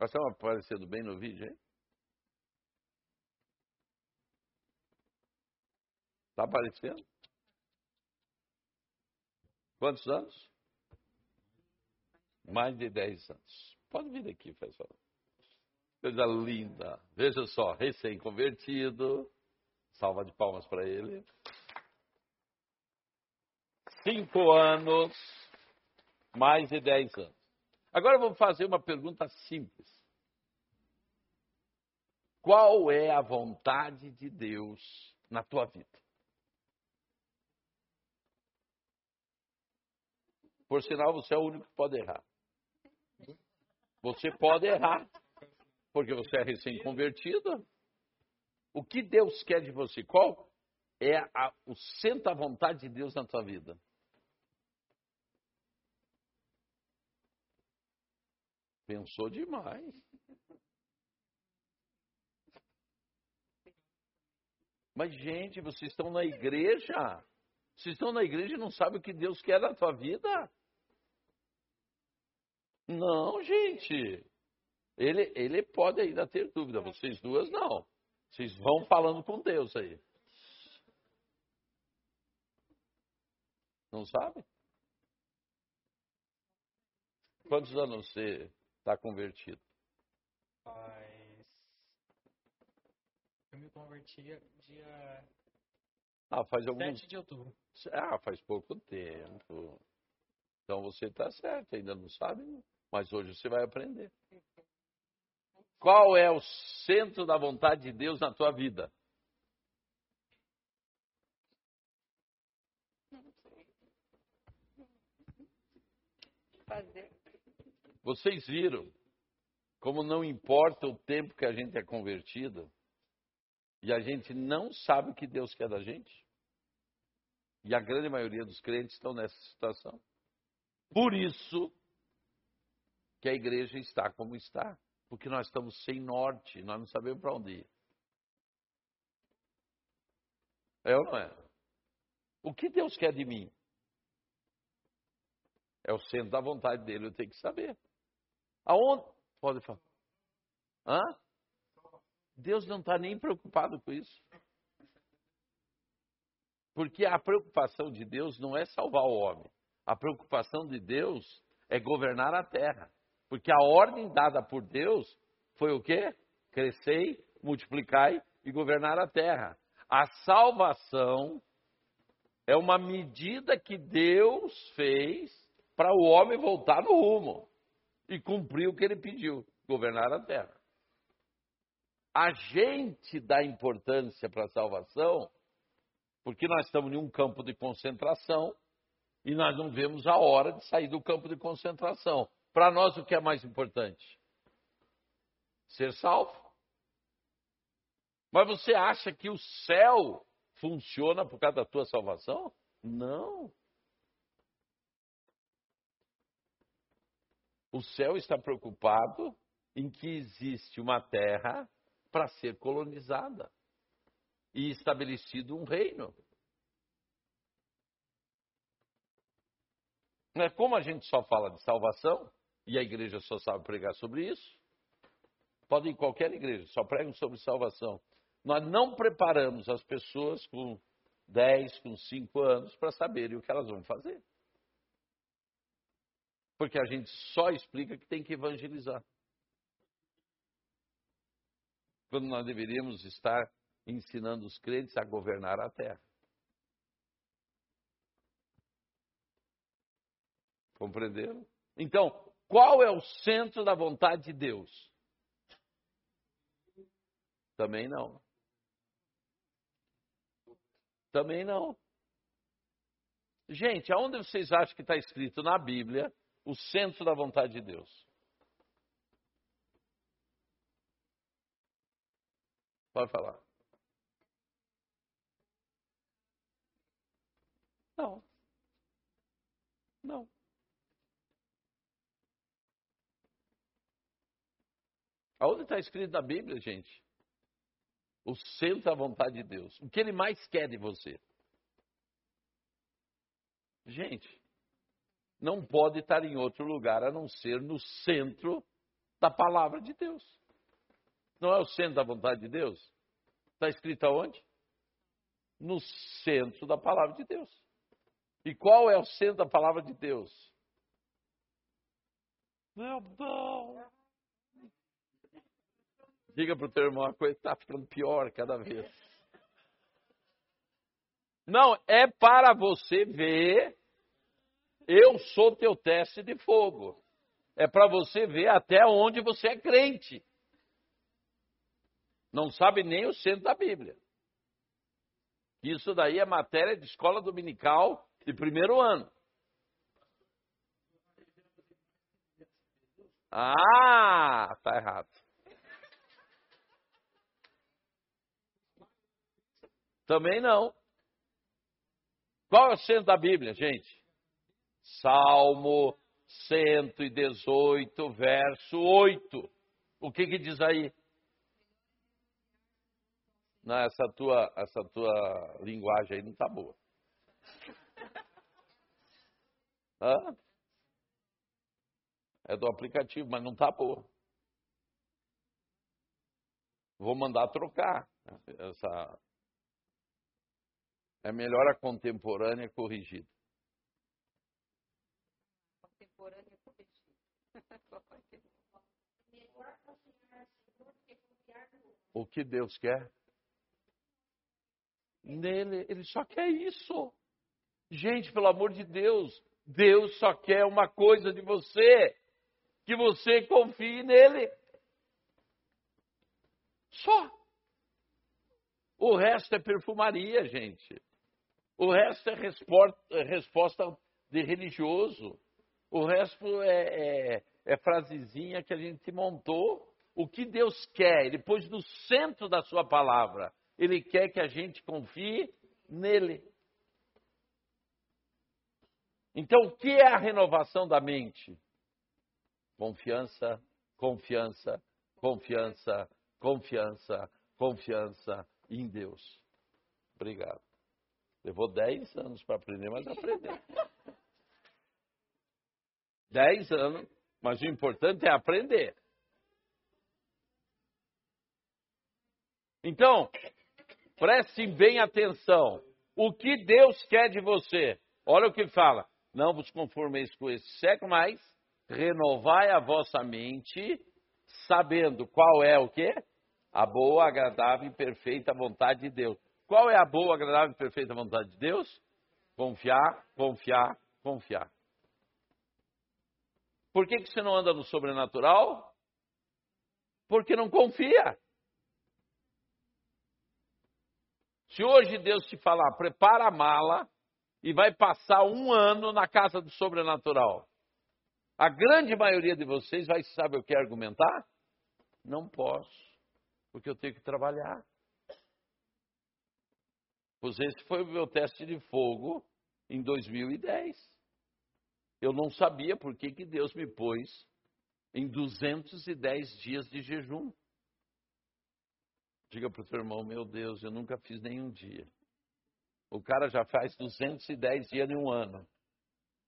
Estamos aparecendo bem no vídeo, hein? Está aparecendo? Quantos anos? Mais de 10 anos. Pode vir aqui, pessoal. Coisa linda. Veja só, recém-convertido. Salva de palmas para ele cinco anos, mais de dez anos. Agora vamos fazer uma pergunta simples. Qual é a vontade de Deus na tua vida? Por sinal, você é o único que pode errar. Você pode errar, porque você é recém-convertido. O que Deus quer de você? Qual é a, o centro da vontade de Deus na tua vida? Pensou demais. Mas, gente, vocês estão na igreja. Vocês estão na igreja e não sabem o que Deus quer da tua vida? Não, gente. Ele, ele pode ainda ter dúvida. Vocês duas, não. Vocês vão falando com Deus aí. Não sabe? Quantos anos você está convertido? Faz. Eu me converti dia. Ah, faz alguns. 7 de outubro. Ah, faz pouco tempo. Então você está certo, ainda não sabe, mas hoje você vai aprender. Qual é o centro da vontade de Deus na tua vida? Fazer vocês viram como não importa o tempo que a gente é convertido e a gente não sabe o que Deus quer da gente? E a grande maioria dos crentes estão nessa situação. Por isso que a igreja está como está. Porque nós estamos sem norte, nós não sabemos para onde ir. É ou não é? O que Deus quer de mim? É o centro da vontade dele, eu tenho que saber. Aonde? Pode falar. Hã? Deus não está nem preocupado com isso. Porque a preocupação de Deus não é salvar o homem. A preocupação de Deus é governar a terra. Porque a ordem dada por Deus foi o quê? Crescei, multiplicai e governar a terra. A salvação é uma medida que Deus fez para o homem voltar no rumo e cumpriu o que ele pediu: governar a terra. a gente dá importância para a salvação porque nós estamos em um campo de concentração e nós não vemos a hora de sair do campo de concentração. Para nós, o que é mais importante? Ser salvo. Mas você acha que o céu funciona por causa da tua salvação? Não. O céu está preocupado em que existe uma terra para ser colonizada e estabelecido um reino. É como a gente só fala de salvação e a igreja só sabe pregar sobre isso, pode ir qualquer igreja, só pregam sobre salvação. Nós não preparamos as pessoas com 10, com 5 anos para saberem o que elas vão fazer. Porque a gente só explica que tem que evangelizar. Quando nós deveríamos estar ensinando os crentes a governar a terra. Compreenderam? Então, qual é o centro da vontade de Deus? Também não. Também não. Gente, aonde vocês acham que está escrito na Bíblia o centro da vontade de Deus. Pode falar. Não. Não. Aonde está escrito na Bíblia, gente? O centro da vontade de Deus. O que ele mais quer de você. Gente, não pode estar em outro lugar a não ser no centro da palavra de Deus. Não é o centro da vontade de Deus? Está escrito aonde? No centro da palavra de Deus. E qual é o centro da palavra de Deus? Meu Deus! Diga para o teu irmão, a coisa está ficando pior cada vez. Não, é para você ver eu sou teu teste de fogo. É para você ver até onde você é crente. Não sabe nem o centro da Bíblia. Isso daí é matéria de escola dominical de primeiro ano. Ah, tá errado. Também não. Qual é o centro da Bíblia, gente? Salmo 118, verso 8. O que, que diz aí? Não, essa tua, essa tua linguagem aí não está boa. Hã? É do aplicativo, mas não está boa. Vou mandar trocar. Essa é melhor a contemporânea corrigida. Contemporânea corrigida. O que Deus quer? Nele, Ele só quer isso. Gente, pelo amor de Deus, Deus só quer uma coisa de você: que você confie nele. Só. O resto é perfumaria, gente. O resto é resposta, é resposta de religioso. O resto é, é, é frasezinha que a gente montou. O que Deus quer, Ele pôs no centro da Sua palavra. Ele quer que a gente confie nele. Então, o que é a renovação da mente? Confiança, confiança, confiança, confiança, confiança em Deus. Obrigado. Levou 10 anos para aprender, mas aprendeu. 10 anos, mas o importante é aprender. Então, prestem bem atenção. O que Deus quer de você? Olha o que fala. Não vos conformeis com esse século, mas renovai a vossa mente, sabendo qual é o que? A boa, agradável e perfeita vontade de Deus. Qual é a boa, agradável e perfeita vontade de Deus? Confiar, confiar, confiar. Por que, que você não anda no sobrenatural? Porque não confia. Se hoje Deus te falar, prepara a mala e vai passar um ano na casa do sobrenatural, a grande maioria de vocês vai saber o que argumentar? Não posso, porque eu tenho que trabalhar. Pois esse foi o meu teste de fogo em 2010. Eu não sabia por que, que Deus me pôs em 210 dias de jejum. Diga para o teu irmão, meu Deus, eu nunca fiz nenhum dia. O cara já faz 210 dias em um ano.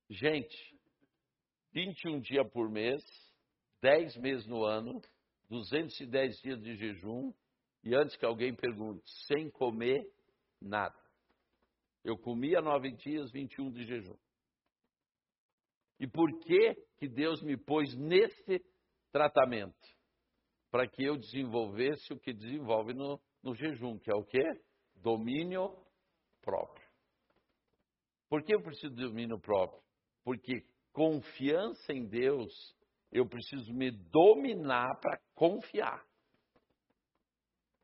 Gente, 21 dias por mês, 10 meses no ano, 210 dias de jejum, e antes que alguém pergunte, sem comer nada. Eu comia nove dias, 21 de jejum. E por que que Deus me pôs nesse tratamento? Para que eu desenvolvesse o que desenvolve no, no jejum, que é o quê? Domínio próprio. Por que eu preciso de domínio próprio? Porque confiança em Deus, eu preciso me dominar para confiar.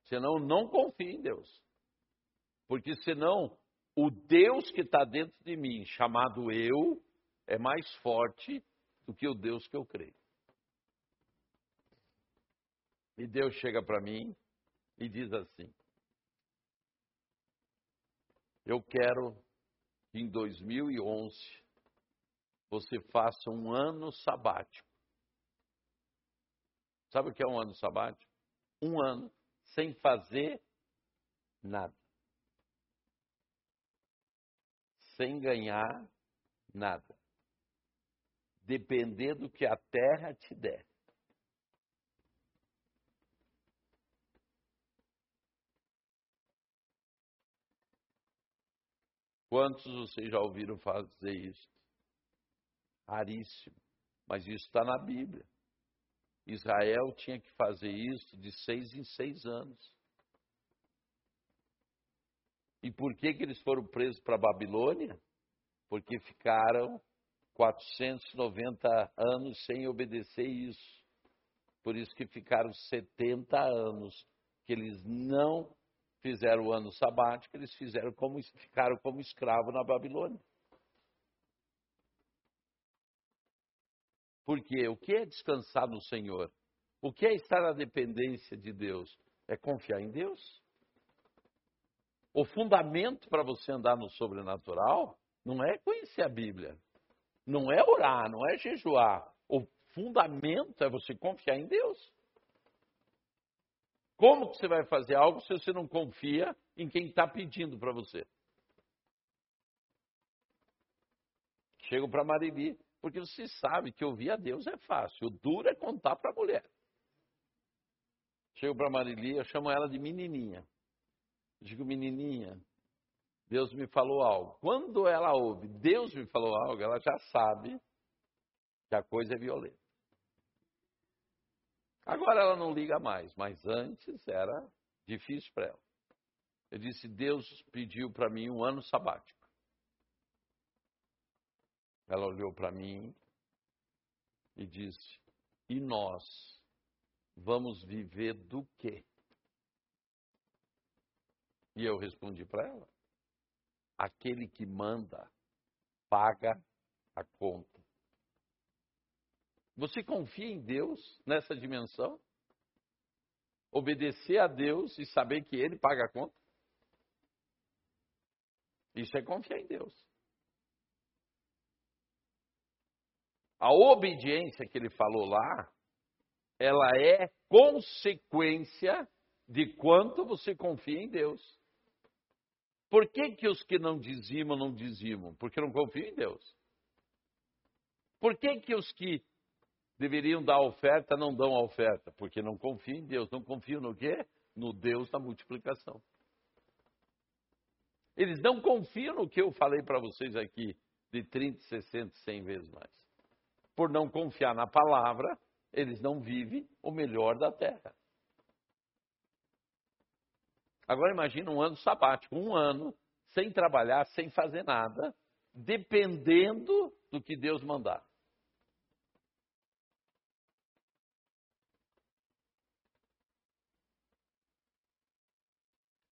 Senão, não confio em Deus. Porque senão, o Deus que está dentro de mim, chamado eu, é mais forte do que o Deus que eu creio. E Deus chega para mim e diz assim: Eu quero que em 2011 você faça um ano sabático. Sabe o que é um ano sabático? Um ano sem fazer nada. Sem ganhar nada depender do que a terra te der. Quantos vocês já ouviram fazer isso? Raríssimo. Mas isso está na Bíblia. Israel tinha que fazer isso de seis em seis anos. E por que, que eles foram presos para a Babilônia? Porque ficaram 490 anos sem obedecer isso. Por isso que ficaram 70 anos que eles não fizeram o ano sabático, eles fizeram como ficaram como escravo na Babilônia. Porque o que é descansar no Senhor? O que é estar na dependência de Deus? É confiar em Deus. O fundamento para você andar no sobrenatural não é conhecer a Bíblia. Não é orar, não é jejuar. O fundamento é você confiar em Deus. Como que você vai fazer algo se você não confia em quem está pedindo para você? Chego para Marili, porque você sabe que ouvir a Deus é fácil. O duro é contar para a mulher. Chego para Marili, eu chamo ela de menininha. Digo, menininha, Deus me falou algo. Quando ela ouve, Deus me falou algo, ela já sabe que a coisa é violenta. Agora ela não liga mais, mas antes era difícil para ela. Eu disse: Deus pediu para mim um ano sabático. Ela olhou para mim e disse: E nós vamos viver do quê? E eu respondi para ela: aquele que manda paga a conta. Você confia em Deus nessa dimensão? Obedecer a Deus e saber que Ele paga a conta? Isso é confiar em Deus. A obediência que ele falou lá, ela é consequência de quanto você confia em Deus. Por que, que os que não dizimam, não dizimam? Porque não confiam em Deus. Por que, que os que deveriam dar oferta não dão a oferta? Porque não confiam em Deus. Não confiam no quê? No Deus da multiplicação. Eles não confiam no que eu falei para vocês aqui, de 30, 60, 100 vezes mais. Por não confiar na palavra, eles não vivem o melhor da terra. Agora imagina um ano sabático, um ano sem trabalhar, sem fazer nada, dependendo do que Deus mandar.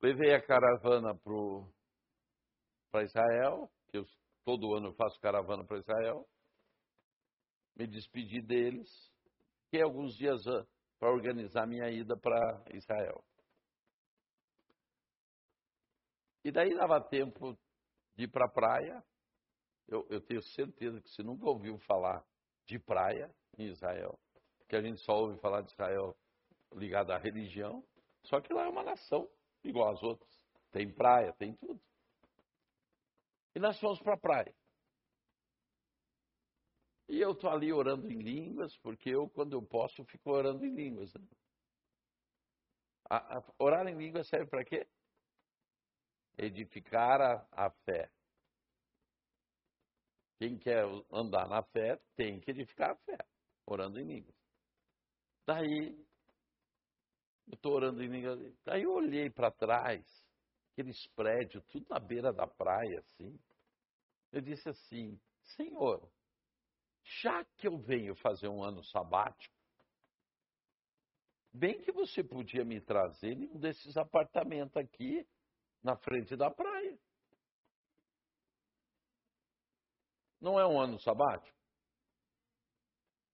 Levei a caravana para Israel, que eu, todo ano eu faço caravana para Israel. Me despedi deles. Fiquei alguns dias para organizar minha ida para Israel. E daí dava tempo de ir para a praia. Eu, eu, tenho certeza que você nunca ouviu falar de praia em Israel, que a gente só ouve falar de Israel ligado à religião, só que lá é uma nação igual às outras. Tem praia, tem tudo. E nós fomos para a praia. E eu estou ali orando em línguas, porque eu, quando eu posso, fico orando em línguas. Né? A, a, orar em línguas serve para quê? Edificar a, a fé. Quem quer andar na fé tem que edificar a fé, orando em línguas. Daí, eu estou orando em línguas. Daí eu olhei para trás, aqueles prédios, tudo na beira da praia, assim. Eu disse assim: Senhor, já que eu venho fazer um ano sabático, bem que você podia me trazer em um desses apartamentos aqui na frente da praia. Não é um ano sabático?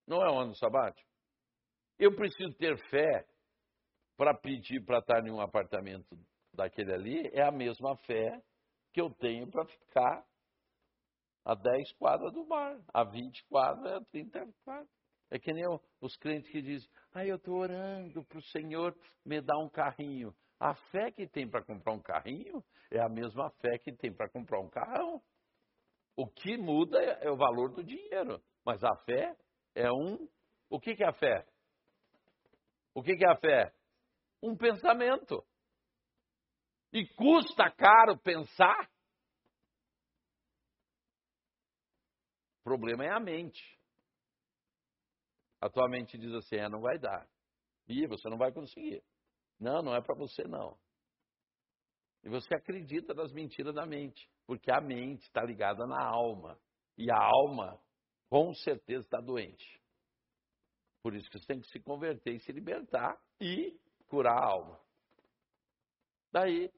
Não é um ano sabático? Eu preciso ter fé para pedir para estar em um apartamento daquele ali, é a mesma fé que eu tenho para ficar a 10 quadras do mar, a 20 quadras, a 30 quadras. É que nem os crentes que dizem, ah, eu estou orando para o Senhor me dar um carrinho. A fé que tem para comprar um carrinho é a mesma fé que tem para comprar um carrão. O que muda é, o valor do dinheiro, mas a fé é um. O que, que é a fé? O que, que é a fé? Um pensamento. E custa caro pensar. O problema é a mente. A tua mente diz assim: é, não vai dar. E você não vai conseguir. Não, não é para você não. E você acredita nas mentiras da mente, porque a mente está ligada na alma. E a alma, com certeza, está doente. Por isso que você tem que se converter e se libertar e curar a alma. Daí,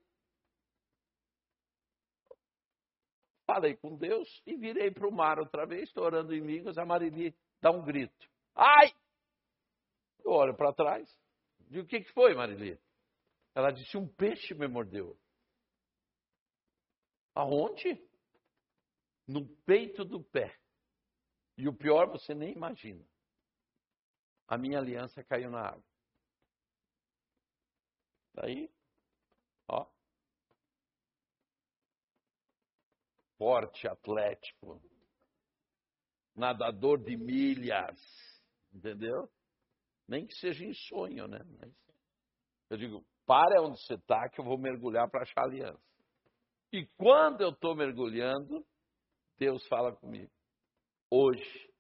falei com Deus e virei para o mar outra vez, estou orando em línguas, a Marili dá um grito. Ai! Eu olho para trás, digo, o que, que foi, Marili? Ela disse, um peixe me mordeu. Aonde? No peito do pé. E o pior você nem imagina. A minha aliança caiu na água. Daí, ó. Forte, atlético. Nadador de milhas. Entendeu? Nem que seja em sonho, né? Mas eu digo, para onde você está que eu vou mergulhar para achar aliança. E quando eu estou mergulhando, Deus fala comigo. Hoje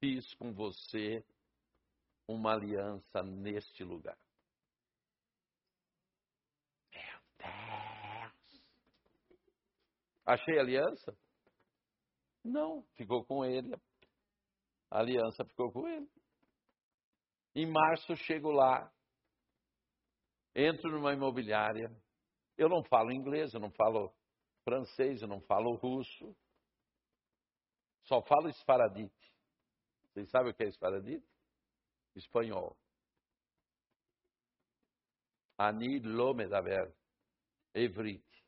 fiz com você uma aliança neste lugar. Meu Deus! Achei aliança? Não, ficou com ele. A aliança ficou com ele. Em março chego lá, entro numa imobiliária. Eu não falo inglês, eu não falo francês, eu não falo russo. Só falo esfaradite. Vocês sabem o que é esfaradite? Espanhol. Ani Lomedaber. Evrite.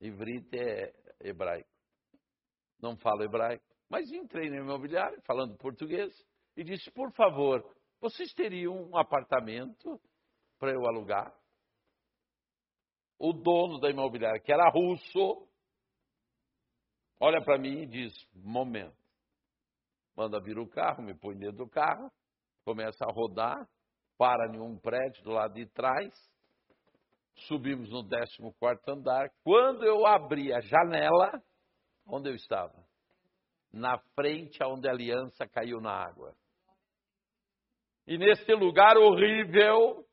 Evrite é hebraico. Não falo hebraico. Mas entrei no imobiliário, falando português, e disse, por favor, vocês teriam um apartamento para eu alugar? O dono da imobiliária, que era russo, olha para mim e diz: momento. Manda vir o carro, me põe dentro do carro, começa a rodar, para em um prédio do lado de trás, subimos no 14 andar. Quando eu abri a janela, onde eu estava? Na frente onde a aliança caiu na água. E nesse lugar horrível,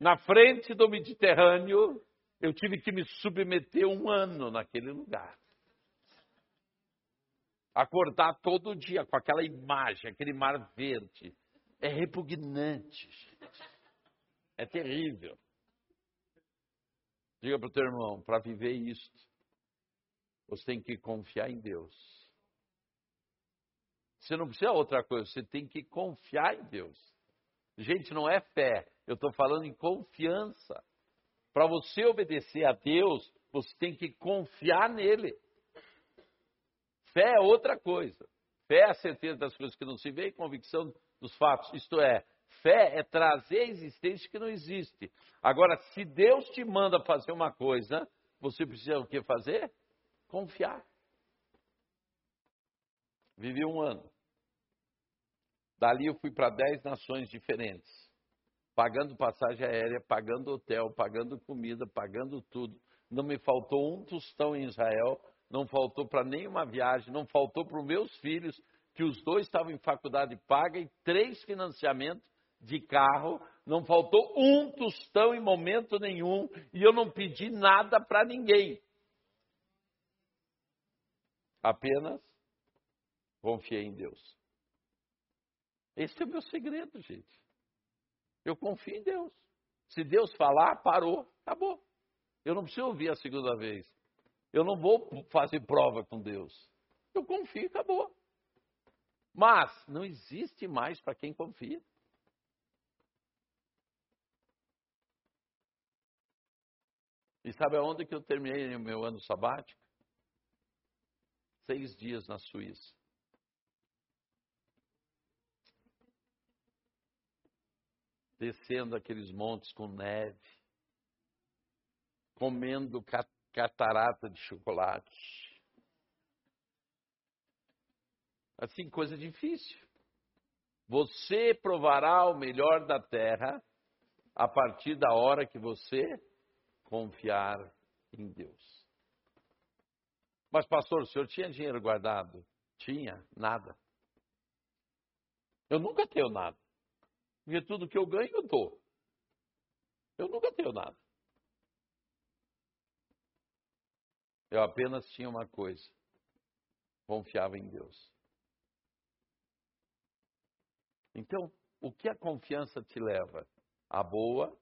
na frente do Mediterrâneo, eu tive que me submeter um ano naquele lugar. Acordar todo dia com aquela imagem, aquele mar verde. É repugnante. É terrível. Diga para o teu irmão, para viver isto, você tem que confiar em Deus. Você não precisa outra coisa, você tem que confiar em Deus. Gente, não é fé, eu estou falando em confiança. Para você obedecer a Deus, você tem que confiar nele. Fé é outra coisa. Fé é a certeza das coisas que não se vê e convicção dos fatos. Isto é, fé é trazer a existência que não existe. Agora, se Deus te manda fazer uma coisa, você precisa o que fazer? Confiar. Vivi um ano. Dali eu fui para dez nações diferentes, pagando passagem aérea, pagando hotel, pagando comida, pagando tudo. Não me faltou um tostão em Israel, não faltou para nenhuma viagem, não faltou para os meus filhos, que os dois estavam em faculdade paga e três financiamentos de carro, não faltou um tostão em momento nenhum e eu não pedi nada para ninguém. Apenas confiei em Deus. Esse é o meu segredo, gente. Eu confio em Deus. Se Deus falar, parou, acabou. Eu não preciso ouvir a segunda vez. Eu não vou fazer prova com Deus. Eu confio, acabou. Mas não existe mais para quem confia. E sabe aonde que eu terminei o meu ano sabático? Seis dias na Suíça. Descendo aqueles montes com neve, comendo catarata de chocolate. Assim, coisa difícil. Você provará o melhor da terra a partir da hora que você confiar em Deus. Mas, pastor, o senhor tinha dinheiro guardado? Tinha, nada. Eu nunca tenho nada. Porque tudo que eu ganho, eu dou. Eu nunca tenho nada. Eu apenas tinha uma coisa: confiava em Deus. Então, o que a confiança te leva? A boa,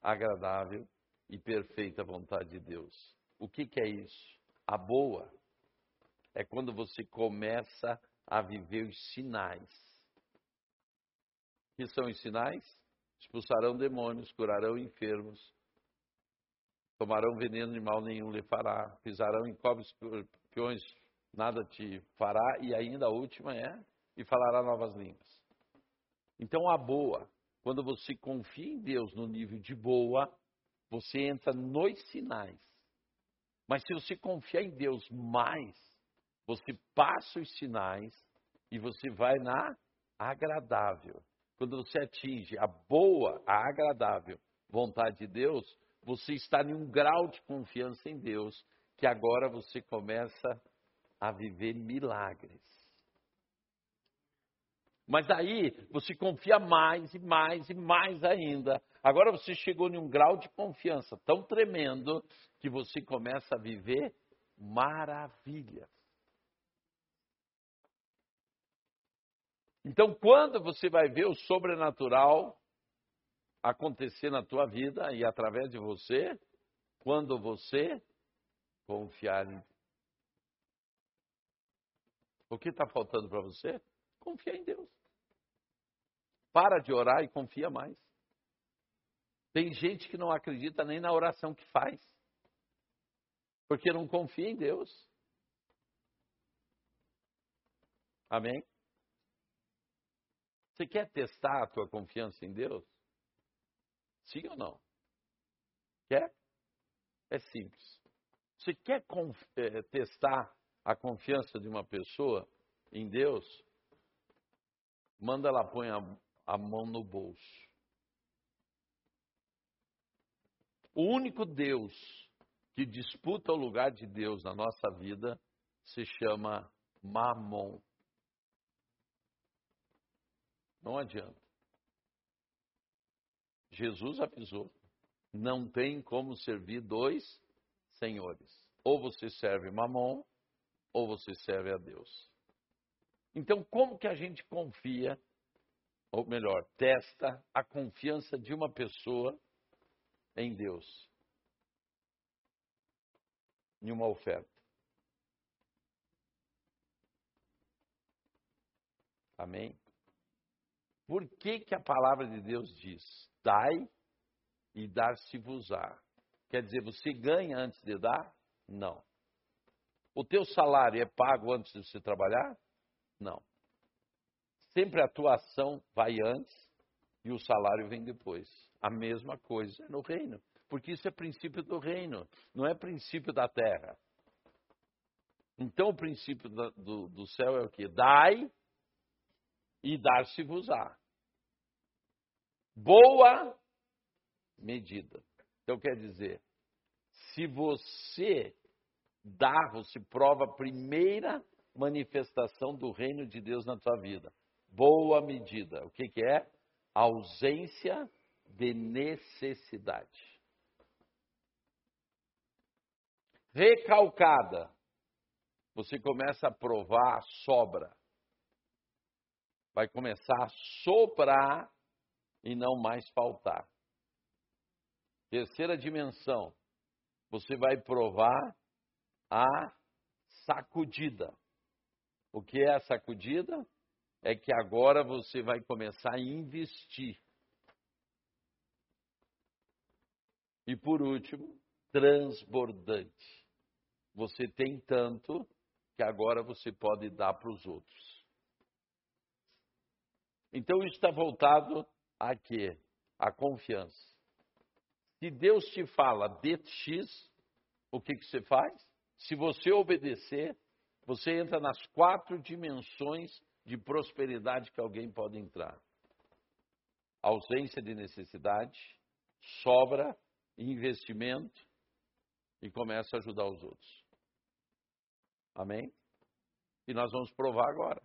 agradável e perfeita vontade de Deus. O que, que é isso? A boa é quando você começa a viver os sinais que são os sinais? Expulsarão demônios, curarão enfermos, tomarão veneno de mal nenhum lhe fará, pisarão em cobras escorpiões, nada te fará, e ainda a última é, e falará novas línguas. Então a boa, quando você confia em Deus no nível de boa, você entra nos sinais. Mas se você confiar em Deus mais, você passa os sinais e você vai na agradável quando você atinge a boa, a agradável vontade de Deus, você está em um grau de confiança em Deus que agora você começa a viver milagres. Mas aí você confia mais e mais e mais ainda. Agora você chegou em um grau de confiança tão tremendo que você começa a viver maravilhas. Então, quando você vai ver o sobrenatural acontecer na tua vida e através de você, quando você confiar em O que está faltando para você? Confia em Deus. Para de orar e confia mais. Tem gente que não acredita nem na oração que faz, porque não confia em Deus. Amém? Você quer testar a tua confiança em Deus? Sim ou não? Quer? É simples. Você quer é, testar a confiança de uma pessoa em Deus? Manda ela põe a, a mão no bolso. O único Deus que disputa o lugar de Deus na nossa vida se chama Mamon. Não adianta. Jesus avisou: não tem como servir dois senhores. Ou você serve Mamon, ou você serve a Deus. Então, como que a gente confia, ou melhor, testa a confiança de uma pessoa em Deus? em uma oferta. Amém? Por que, que a palavra de Deus diz: dai e dar-se-vos-á? Quer dizer, você ganha antes de dar? Não. O teu salário é pago antes de você trabalhar? Não. Sempre a tua ação vai antes e o salário vem depois. A mesma coisa no reino. Porque isso é princípio do reino, não é princípio da terra. Então o princípio do, do, céu é o que? Dai e dar-se-vos-á. Boa medida. Então quer dizer, se você dá, você prova a primeira manifestação do reino de Deus na tua vida. Boa medida. O que, que é? Ausência de necessidade. Recalcada. Você começa a provar a sobra. Vai começar a sobrar e não mais faltar. Terceira dimensão. Você vai provar a sacudida. O que é a sacudida? É que agora você vai começar a investir. E por último, transbordante. Você tem tanto que agora você pode dar para os outros. Então isso está voltado a quê? A confiança. Se Deus te fala de X, o que, que você faz? Se você obedecer, você entra nas quatro dimensões de prosperidade que alguém pode entrar: ausência de necessidade, sobra, investimento e começa a ajudar os outros. Amém? E nós vamos provar agora.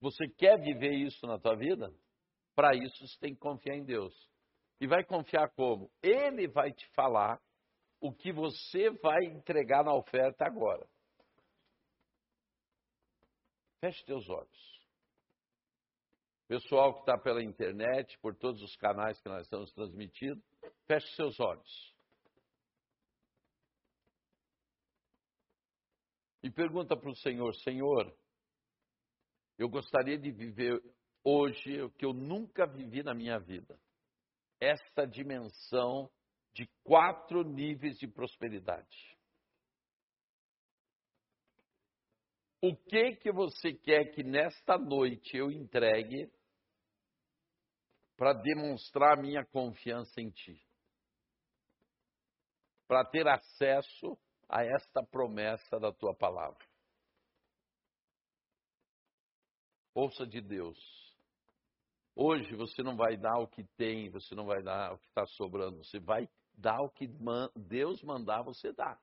Você quer viver isso na tua vida? Para isso você tem que confiar em Deus. E vai confiar como? Ele vai te falar o que você vai entregar na oferta agora. Feche teus olhos. Pessoal que está pela internet, por todos os canais que nós estamos transmitindo, feche seus olhos. E pergunta para o Senhor: Senhor, eu gostaria de viver hoje o que eu nunca vivi na minha vida. Esta dimensão de quatro níveis de prosperidade. O que que você quer que nesta noite eu entregue para demonstrar minha confiança em ti? Para ter acesso a esta promessa da tua palavra. Ouça de Deus. Hoje você não vai dar o que tem, você não vai dar o que está sobrando, você vai dar o que Deus mandar você dar.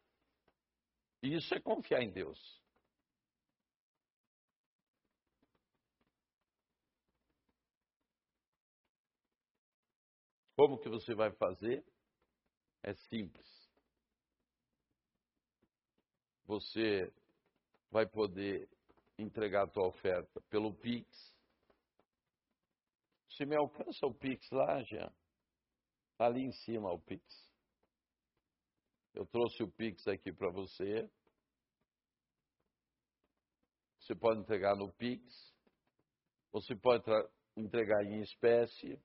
E isso é confiar em Deus. Como que você vai fazer? É simples. Você vai poder entregar a tua oferta pelo Pix. Se me alcança o Pix lá, já. Está ali em cima o Pix. Eu trouxe o Pix aqui para você. Você pode entregar no Pix. Você pode entregar em espécie.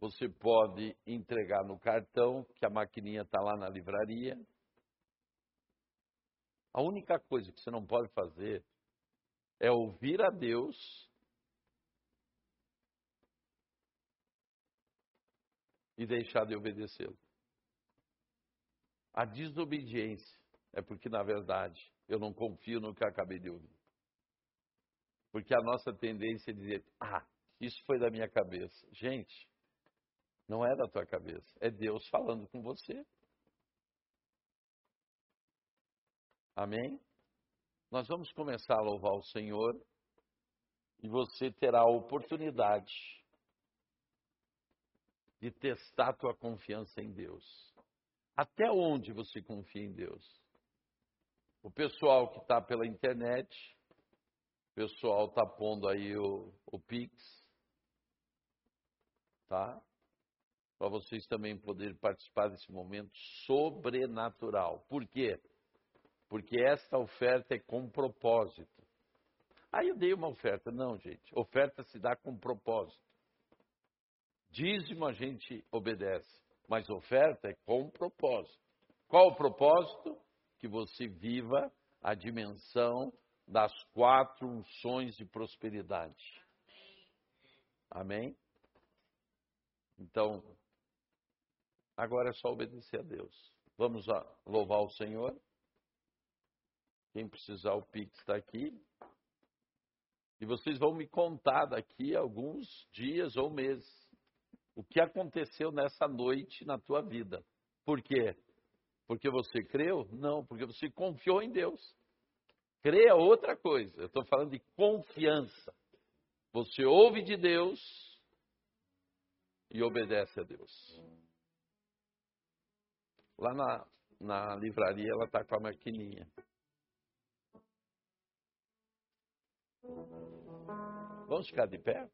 Você pode entregar no cartão, que a maquininha está lá na livraria. A única coisa que você não pode fazer é ouvir a Deus e deixar de obedecê-lo. A desobediência é porque, na verdade, eu não confio no que acabei de ouvir. Porque a nossa tendência é dizer: ah, isso foi da minha cabeça. Gente, não é da tua cabeça, é Deus falando com você. Amém? Nós vamos começar a louvar o Senhor e você terá a oportunidade de testar tua confiança em Deus. Até onde você confia em Deus? O pessoal que está pela internet, o pessoal está pondo aí o, o Pix, tá? para vocês também poderem participar desse momento sobrenatural. Por quê? Porque esta oferta é com propósito. Aí eu dei uma oferta. Não, gente. Oferta se dá com propósito. Dízimo a gente obedece, mas oferta é com propósito. Qual o propósito? Que você viva a dimensão das quatro unções de prosperidade. Amém? Então, agora é só obedecer a Deus. Vamos louvar o Senhor. Quem precisar, o Pix está aqui. E vocês vão me contar daqui alguns dias ou meses o que aconteceu nessa noite na tua vida. Por quê? Porque você creu? Não, porque você confiou em Deus. Crer é outra coisa. Eu estou falando de confiança. Você ouve de Deus e obedece a Deus. Lá na, na livraria ela está com a maquininha. Vamos ficar de pé?